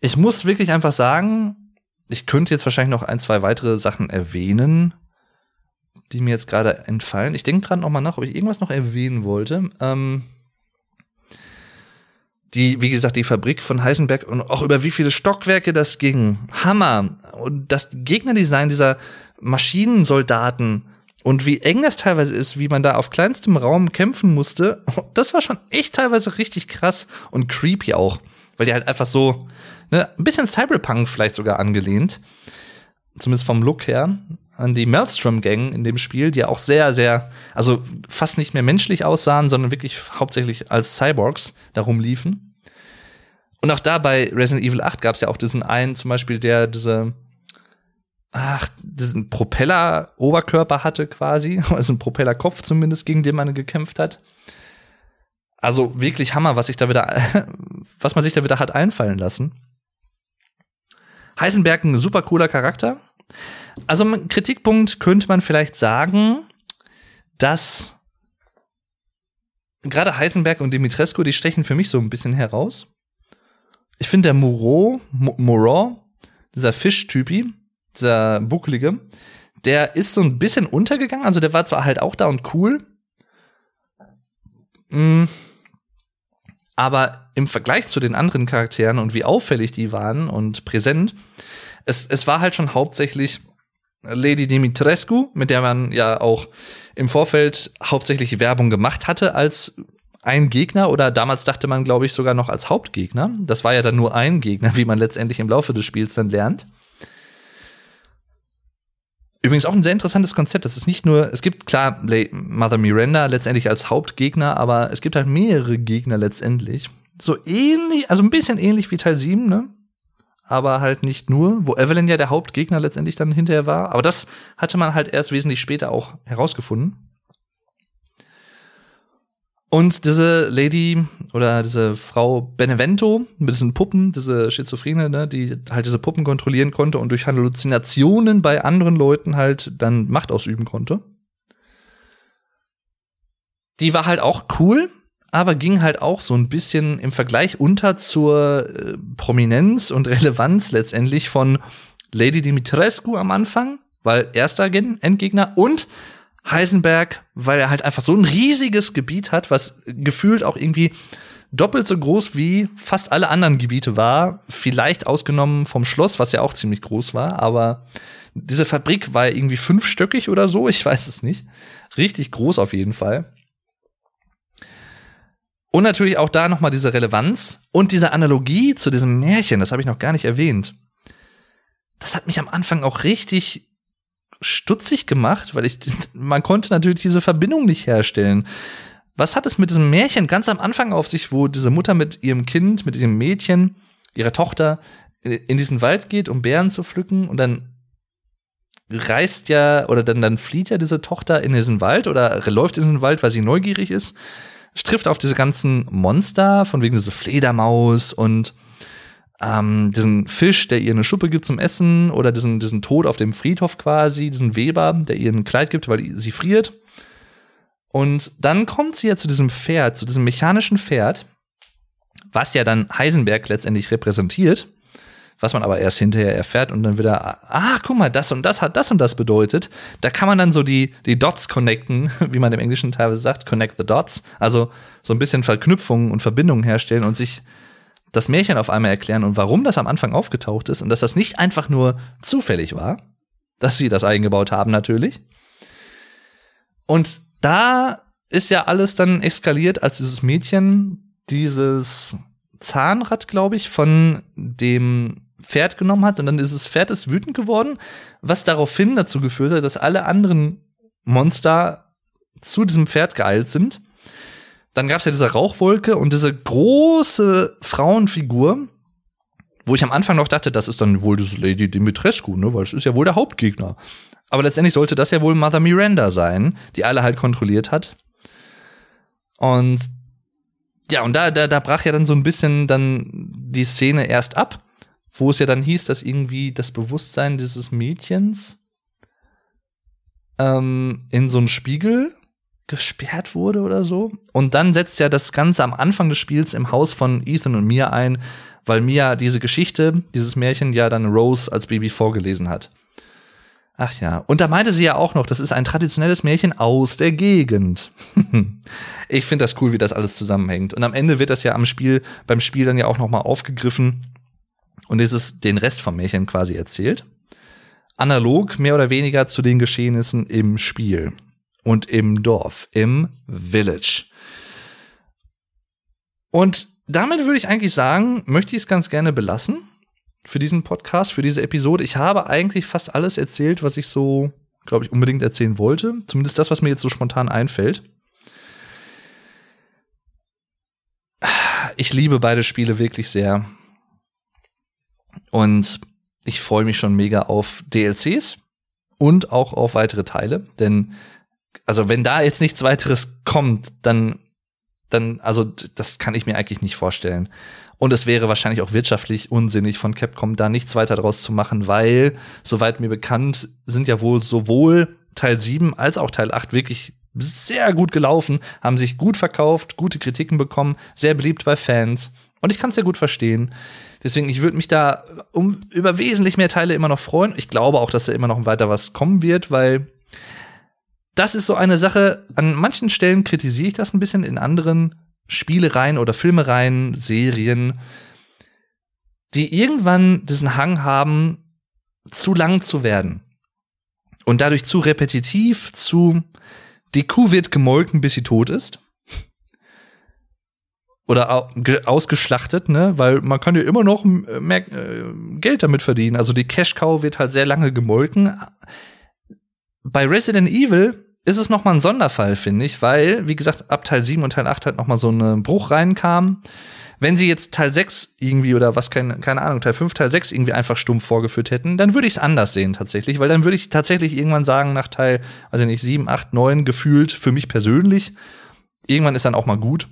Ich muss wirklich einfach sagen, ich könnte jetzt wahrscheinlich noch ein, zwei weitere Sachen erwähnen, die mir jetzt gerade entfallen. Ich denke gerade noch mal nach, ob ich irgendwas noch erwähnen wollte. Ähm die, wie gesagt, die Fabrik von Heisenberg und auch über wie viele Stockwerke das ging. Hammer. Und das Gegnerdesign dieser Maschinensoldaten und wie eng das teilweise ist, wie man da auf kleinstem Raum kämpfen musste, das war schon echt teilweise richtig krass und creepy auch. Weil die halt einfach so, ne, ein bisschen Cyberpunk vielleicht sogar angelehnt. Zumindest vom Look her. An die Maelstrom-Gang in dem Spiel, die ja auch sehr, sehr, also fast nicht mehr menschlich aussahen, sondern wirklich hauptsächlich als Cyborgs darum liefen. Und auch da bei Resident Evil 8 gab es ja auch diesen einen, zum Beispiel, der diese, ach, diesen Propeller-Oberkörper hatte quasi, also einen Propellerkopf zumindest, gegen den man gekämpft hat. Also wirklich Hammer, was sich da wieder, was man sich da wieder hat einfallen lassen. Heisenberg ein super cooler Charakter. Also ein Kritikpunkt könnte man vielleicht sagen, dass gerade Heisenberg und Dimitrescu, die stechen für mich so ein bisschen heraus. Ich finde der Moreau, Moreau, dieser Fischtypi, dieser bucklige, der ist so ein bisschen untergegangen. Also der war zwar halt auch da und cool. Mm, aber im Vergleich zu den anderen Charakteren und wie auffällig die waren und präsent, es, es war halt schon hauptsächlich Lady Dimitrescu, mit der man ja auch im Vorfeld hauptsächlich Werbung gemacht hatte als ein Gegner oder damals dachte man, glaube ich, sogar noch als Hauptgegner. Das war ja dann nur ein Gegner, wie man letztendlich im Laufe des Spiels dann lernt. Übrigens auch ein sehr interessantes Konzept. Das ist nicht nur, es gibt klar Mother Miranda letztendlich als Hauptgegner, aber es gibt halt mehrere Gegner letztendlich. So ähnlich, also ein bisschen ähnlich wie Teil 7, ne? Aber halt nicht nur, wo Evelyn ja der Hauptgegner letztendlich dann hinterher war. Aber das hatte man halt erst wesentlich später auch herausgefunden. Und diese Lady oder diese Frau Benevento mit diesen Puppen, diese Schizophrene, ne, die halt diese Puppen kontrollieren konnte und durch Halluzinationen bei anderen Leuten halt dann Macht ausüben konnte. Die war halt auch cool, aber ging halt auch so ein bisschen im Vergleich unter zur äh, Prominenz und Relevanz letztendlich von Lady Dimitrescu am Anfang, weil erster Endgegner und Heisenberg, weil er halt einfach so ein riesiges Gebiet hat, was gefühlt auch irgendwie doppelt so groß wie fast alle anderen Gebiete war. Vielleicht ausgenommen vom Schloss, was ja auch ziemlich groß war, aber diese Fabrik war irgendwie fünfstöckig oder so, ich weiß es nicht. Richtig groß auf jeden Fall. Und natürlich auch da nochmal diese Relevanz und diese Analogie zu diesem Märchen, das habe ich noch gar nicht erwähnt. Das hat mich am Anfang auch richtig stutzig gemacht, weil ich, man konnte natürlich diese Verbindung nicht herstellen. Was hat es mit diesem Märchen ganz am Anfang auf sich, wo diese Mutter mit ihrem Kind, mit diesem Mädchen, ihrer Tochter in diesen Wald geht, um Bären zu pflücken und dann reist ja oder dann, dann flieht ja diese Tochter in diesen Wald oder läuft in diesen Wald, weil sie neugierig ist, trifft auf diese ganzen Monster, von wegen diese Fledermaus und ähm, diesen Fisch, der ihr eine Schuppe gibt zum Essen oder diesen, diesen Tod auf dem Friedhof quasi, diesen Weber, der ihr ein Kleid gibt, weil sie friert. Und dann kommt sie ja zu diesem Pferd, zu diesem mechanischen Pferd, was ja dann Heisenberg letztendlich repräsentiert, was man aber erst hinterher erfährt und dann wieder, ah, guck mal, das und das hat das und das bedeutet. Da kann man dann so die, die Dots connecten, wie man im Englischen teilweise sagt, connect the dots. Also so ein bisschen Verknüpfungen und Verbindungen herstellen und sich das Märchen auf einmal erklären und warum das am Anfang aufgetaucht ist und dass das nicht einfach nur zufällig war, dass sie das eingebaut haben natürlich. Und da ist ja alles dann eskaliert, als dieses Mädchen dieses Zahnrad, glaube ich, von dem Pferd genommen hat und dann ist das Pferd ist wütend geworden, was daraufhin dazu geführt hat, dass alle anderen Monster zu diesem Pferd geeilt sind dann gab es ja diese Rauchwolke und diese große Frauenfigur, wo ich am Anfang noch dachte, das ist dann wohl diese Lady Dimitrescu, ne, weil es ist ja wohl der Hauptgegner. Aber letztendlich sollte das ja wohl Mother Miranda sein, die alle halt kontrolliert hat. Und ja, und da, da, da brach ja dann so ein bisschen dann die Szene erst ab, wo es ja dann hieß, dass irgendwie das Bewusstsein dieses Mädchens ähm, in so einen Spiegel gesperrt wurde oder so. Und dann setzt ja das Ganze am Anfang des Spiels im Haus von Ethan und Mia ein, weil Mia diese Geschichte, dieses Märchen ja dann Rose als Baby vorgelesen hat. Ach ja, und da meinte sie ja auch noch, das ist ein traditionelles Märchen aus der Gegend. ich finde das cool, wie das alles zusammenhängt. Und am Ende wird das ja am Spiel, beim Spiel dann ja auch noch mal aufgegriffen und ist es den Rest vom Märchen quasi erzählt. Analog mehr oder weniger zu den Geschehnissen im Spiel und im Dorf, im Village. Und damit würde ich eigentlich sagen, möchte ich es ganz gerne belassen für diesen Podcast, für diese Episode. Ich habe eigentlich fast alles erzählt, was ich so, glaube ich, unbedingt erzählen wollte. Zumindest das, was mir jetzt so spontan einfällt. Ich liebe beide Spiele wirklich sehr. Und ich freue mich schon mega auf DLCs und auch auf weitere Teile. Denn, also wenn da jetzt nichts weiteres kommt, dann, dann, also das kann ich mir eigentlich nicht vorstellen. Und es wäre wahrscheinlich auch wirtschaftlich unsinnig von Capcom da nichts weiter draus zu machen, weil, soweit mir bekannt, sind ja wohl sowohl Teil 7 als auch Teil 8 wirklich sehr gut gelaufen, haben sich gut verkauft, gute Kritiken bekommen, sehr beliebt bei Fans. Und ich kann es sehr gut verstehen. Deswegen, ich würde mich da um, über wesentlich mehr Teile immer noch freuen. Ich glaube auch, dass da immer noch weiter was kommen wird, weil das ist so eine Sache, an manchen Stellen kritisiere ich das ein bisschen, in anderen Spielereien oder Filmereien, Serien, die irgendwann diesen Hang haben, zu lang zu werden. Und dadurch zu repetitiv, zu die Kuh wird gemolken, bis sie tot ist. Oder ausgeschlachtet, ne? Weil man kann ja immer noch mehr äh, Geld damit verdienen. Also die Cash Cow wird halt sehr lange gemolken. Bei Resident Evil ist es noch mal ein Sonderfall, finde ich, weil, wie gesagt, ab Teil 7 und Teil 8 halt noch mal so ein Bruch reinkam. Wenn sie jetzt Teil 6 irgendwie oder was, keine, keine Ahnung, Teil 5, Teil 6 irgendwie einfach stumpf vorgeführt hätten, dann würde ich es anders sehen tatsächlich, weil dann würde ich tatsächlich irgendwann sagen, nach Teil, also nicht 7, 8, 9 gefühlt für mich persönlich, irgendwann ist dann auch mal gut.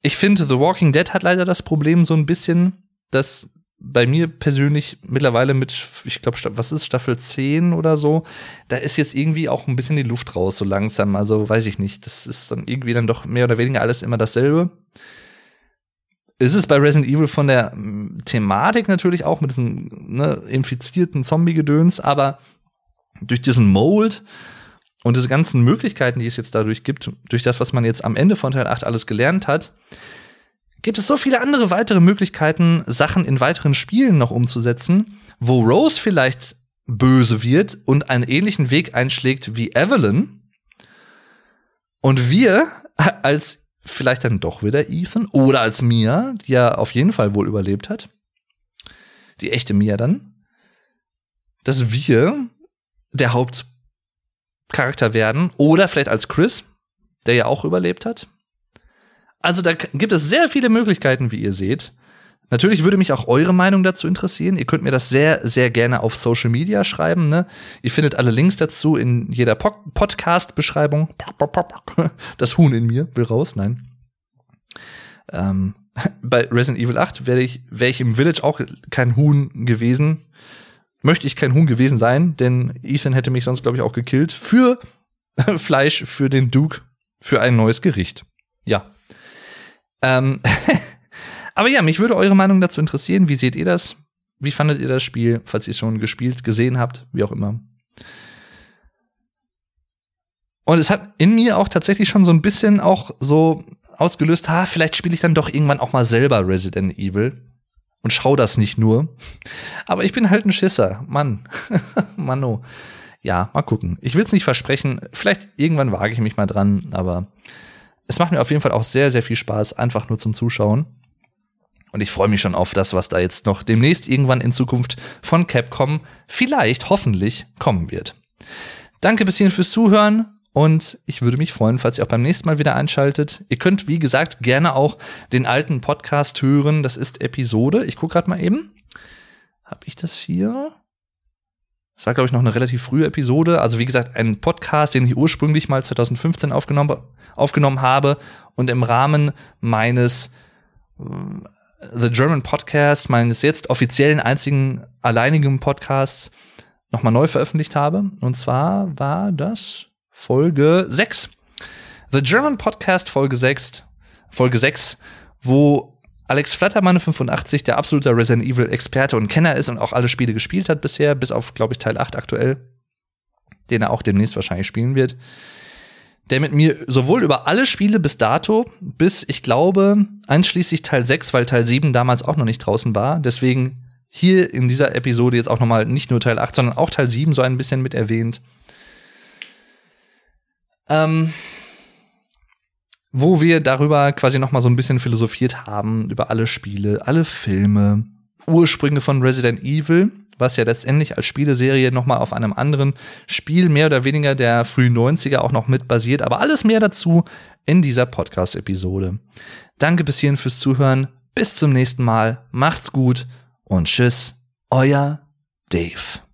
Ich finde, The Walking Dead hat leider das Problem so ein bisschen, dass bei mir persönlich mittlerweile mit, ich glaube, was ist Staffel 10 oder so, da ist jetzt irgendwie auch ein bisschen die Luft raus, so langsam. Also weiß ich nicht. Das ist dann irgendwie dann doch mehr oder weniger alles immer dasselbe. Ist es bei Resident Evil von der mm, Thematik natürlich auch mit diesem ne, infizierten Zombie-Gedöns, aber durch diesen Mold und diese ganzen Möglichkeiten, die es jetzt dadurch gibt, durch das, was man jetzt am Ende von Teil 8 alles gelernt hat, gibt es so viele andere weitere Möglichkeiten, Sachen in weiteren Spielen noch umzusetzen, wo Rose vielleicht böse wird und einen ähnlichen Weg einschlägt wie Evelyn. Und wir als vielleicht dann doch wieder Ethan oder als Mia, die ja auf jeden Fall wohl überlebt hat. Die echte Mia dann. Dass wir der Hauptcharakter werden oder vielleicht als Chris, der ja auch überlebt hat. Also da gibt es sehr viele Möglichkeiten, wie ihr seht. Natürlich würde mich auch eure Meinung dazu interessieren. Ihr könnt mir das sehr, sehr gerne auf Social Media schreiben. Ne? Ihr findet alle Links dazu in jeder po Podcast-Beschreibung. Das Huhn in mir will raus, nein. Ähm, bei Resident Evil 8 wäre ich, wäre ich im Village auch kein Huhn gewesen. Möchte ich kein Huhn gewesen sein, denn Ethan hätte mich sonst, glaube ich, auch gekillt. Für Fleisch, für den Duke, für ein neues Gericht. Ja. Ähm, aber ja, mich würde eure Meinung dazu interessieren. Wie seht ihr das? Wie fandet ihr das Spiel, falls ihr es schon gespielt, gesehen habt, wie auch immer? Und es hat in mir auch tatsächlich schon so ein bisschen auch so ausgelöst, ha, vielleicht spiele ich dann doch irgendwann auch mal selber Resident Evil und schau das nicht nur. Aber ich bin halt ein Schisser, Mann. Manno. Ja, mal gucken. Ich will es nicht versprechen. Vielleicht irgendwann wage ich mich mal dran, aber es macht mir auf jeden Fall auch sehr, sehr viel Spaß, einfach nur zum Zuschauen. Und ich freue mich schon auf das, was da jetzt noch demnächst irgendwann in Zukunft von Capcom vielleicht, hoffentlich, kommen wird. Danke bis hierhin fürs Zuhören und ich würde mich freuen, falls ihr auch beim nächsten Mal wieder einschaltet. Ihr könnt, wie gesagt, gerne auch den alten Podcast hören. Das ist Episode. Ich gucke gerade mal eben. Hab ich das hier? Das war, glaube ich, noch eine relativ frühe Episode. Also, wie gesagt, ein Podcast, den ich ursprünglich mal 2015 aufgenommen, aufgenommen habe und im Rahmen meines äh, The German Podcast, meines jetzt offiziellen einzigen alleinigen Podcasts, nochmal neu veröffentlicht habe. Und zwar war das Folge 6. The German Podcast Folge 6, Folge 6, wo Alex Flattermann 85, der absoluter Resident Evil Experte und Kenner ist und auch alle Spiele gespielt hat bisher, bis auf, glaube ich, Teil 8 aktuell, den er auch demnächst wahrscheinlich spielen wird, der mit mir sowohl über alle Spiele bis dato, bis ich glaube, einschließlich Teil 6, weil Teil 7 damals auch noch nicht draußen war, deswegen hier in dieser Episode jetzt auch noch mal nicht nur Teil 8, sondern auch Teil 7 so ein bisschen mit erwähnt. Ähm, wo wir darüber quasi noch mal so ein bisschen philosophiert haben, über alle Spiele, alle Filme, Ursprünge von Resident Evil, was ja letztendlich als Spieleserie noch mal auf einem anderen Spiel mehr oder weniger der frühen 90er auch noch mit basiert, aber alles mehr dazu in dieser Podcast-Episode. Danke bis hierhin fürs Zuhören, bis zum nächsten Mal, macht's gut und tschüss, euer Dave.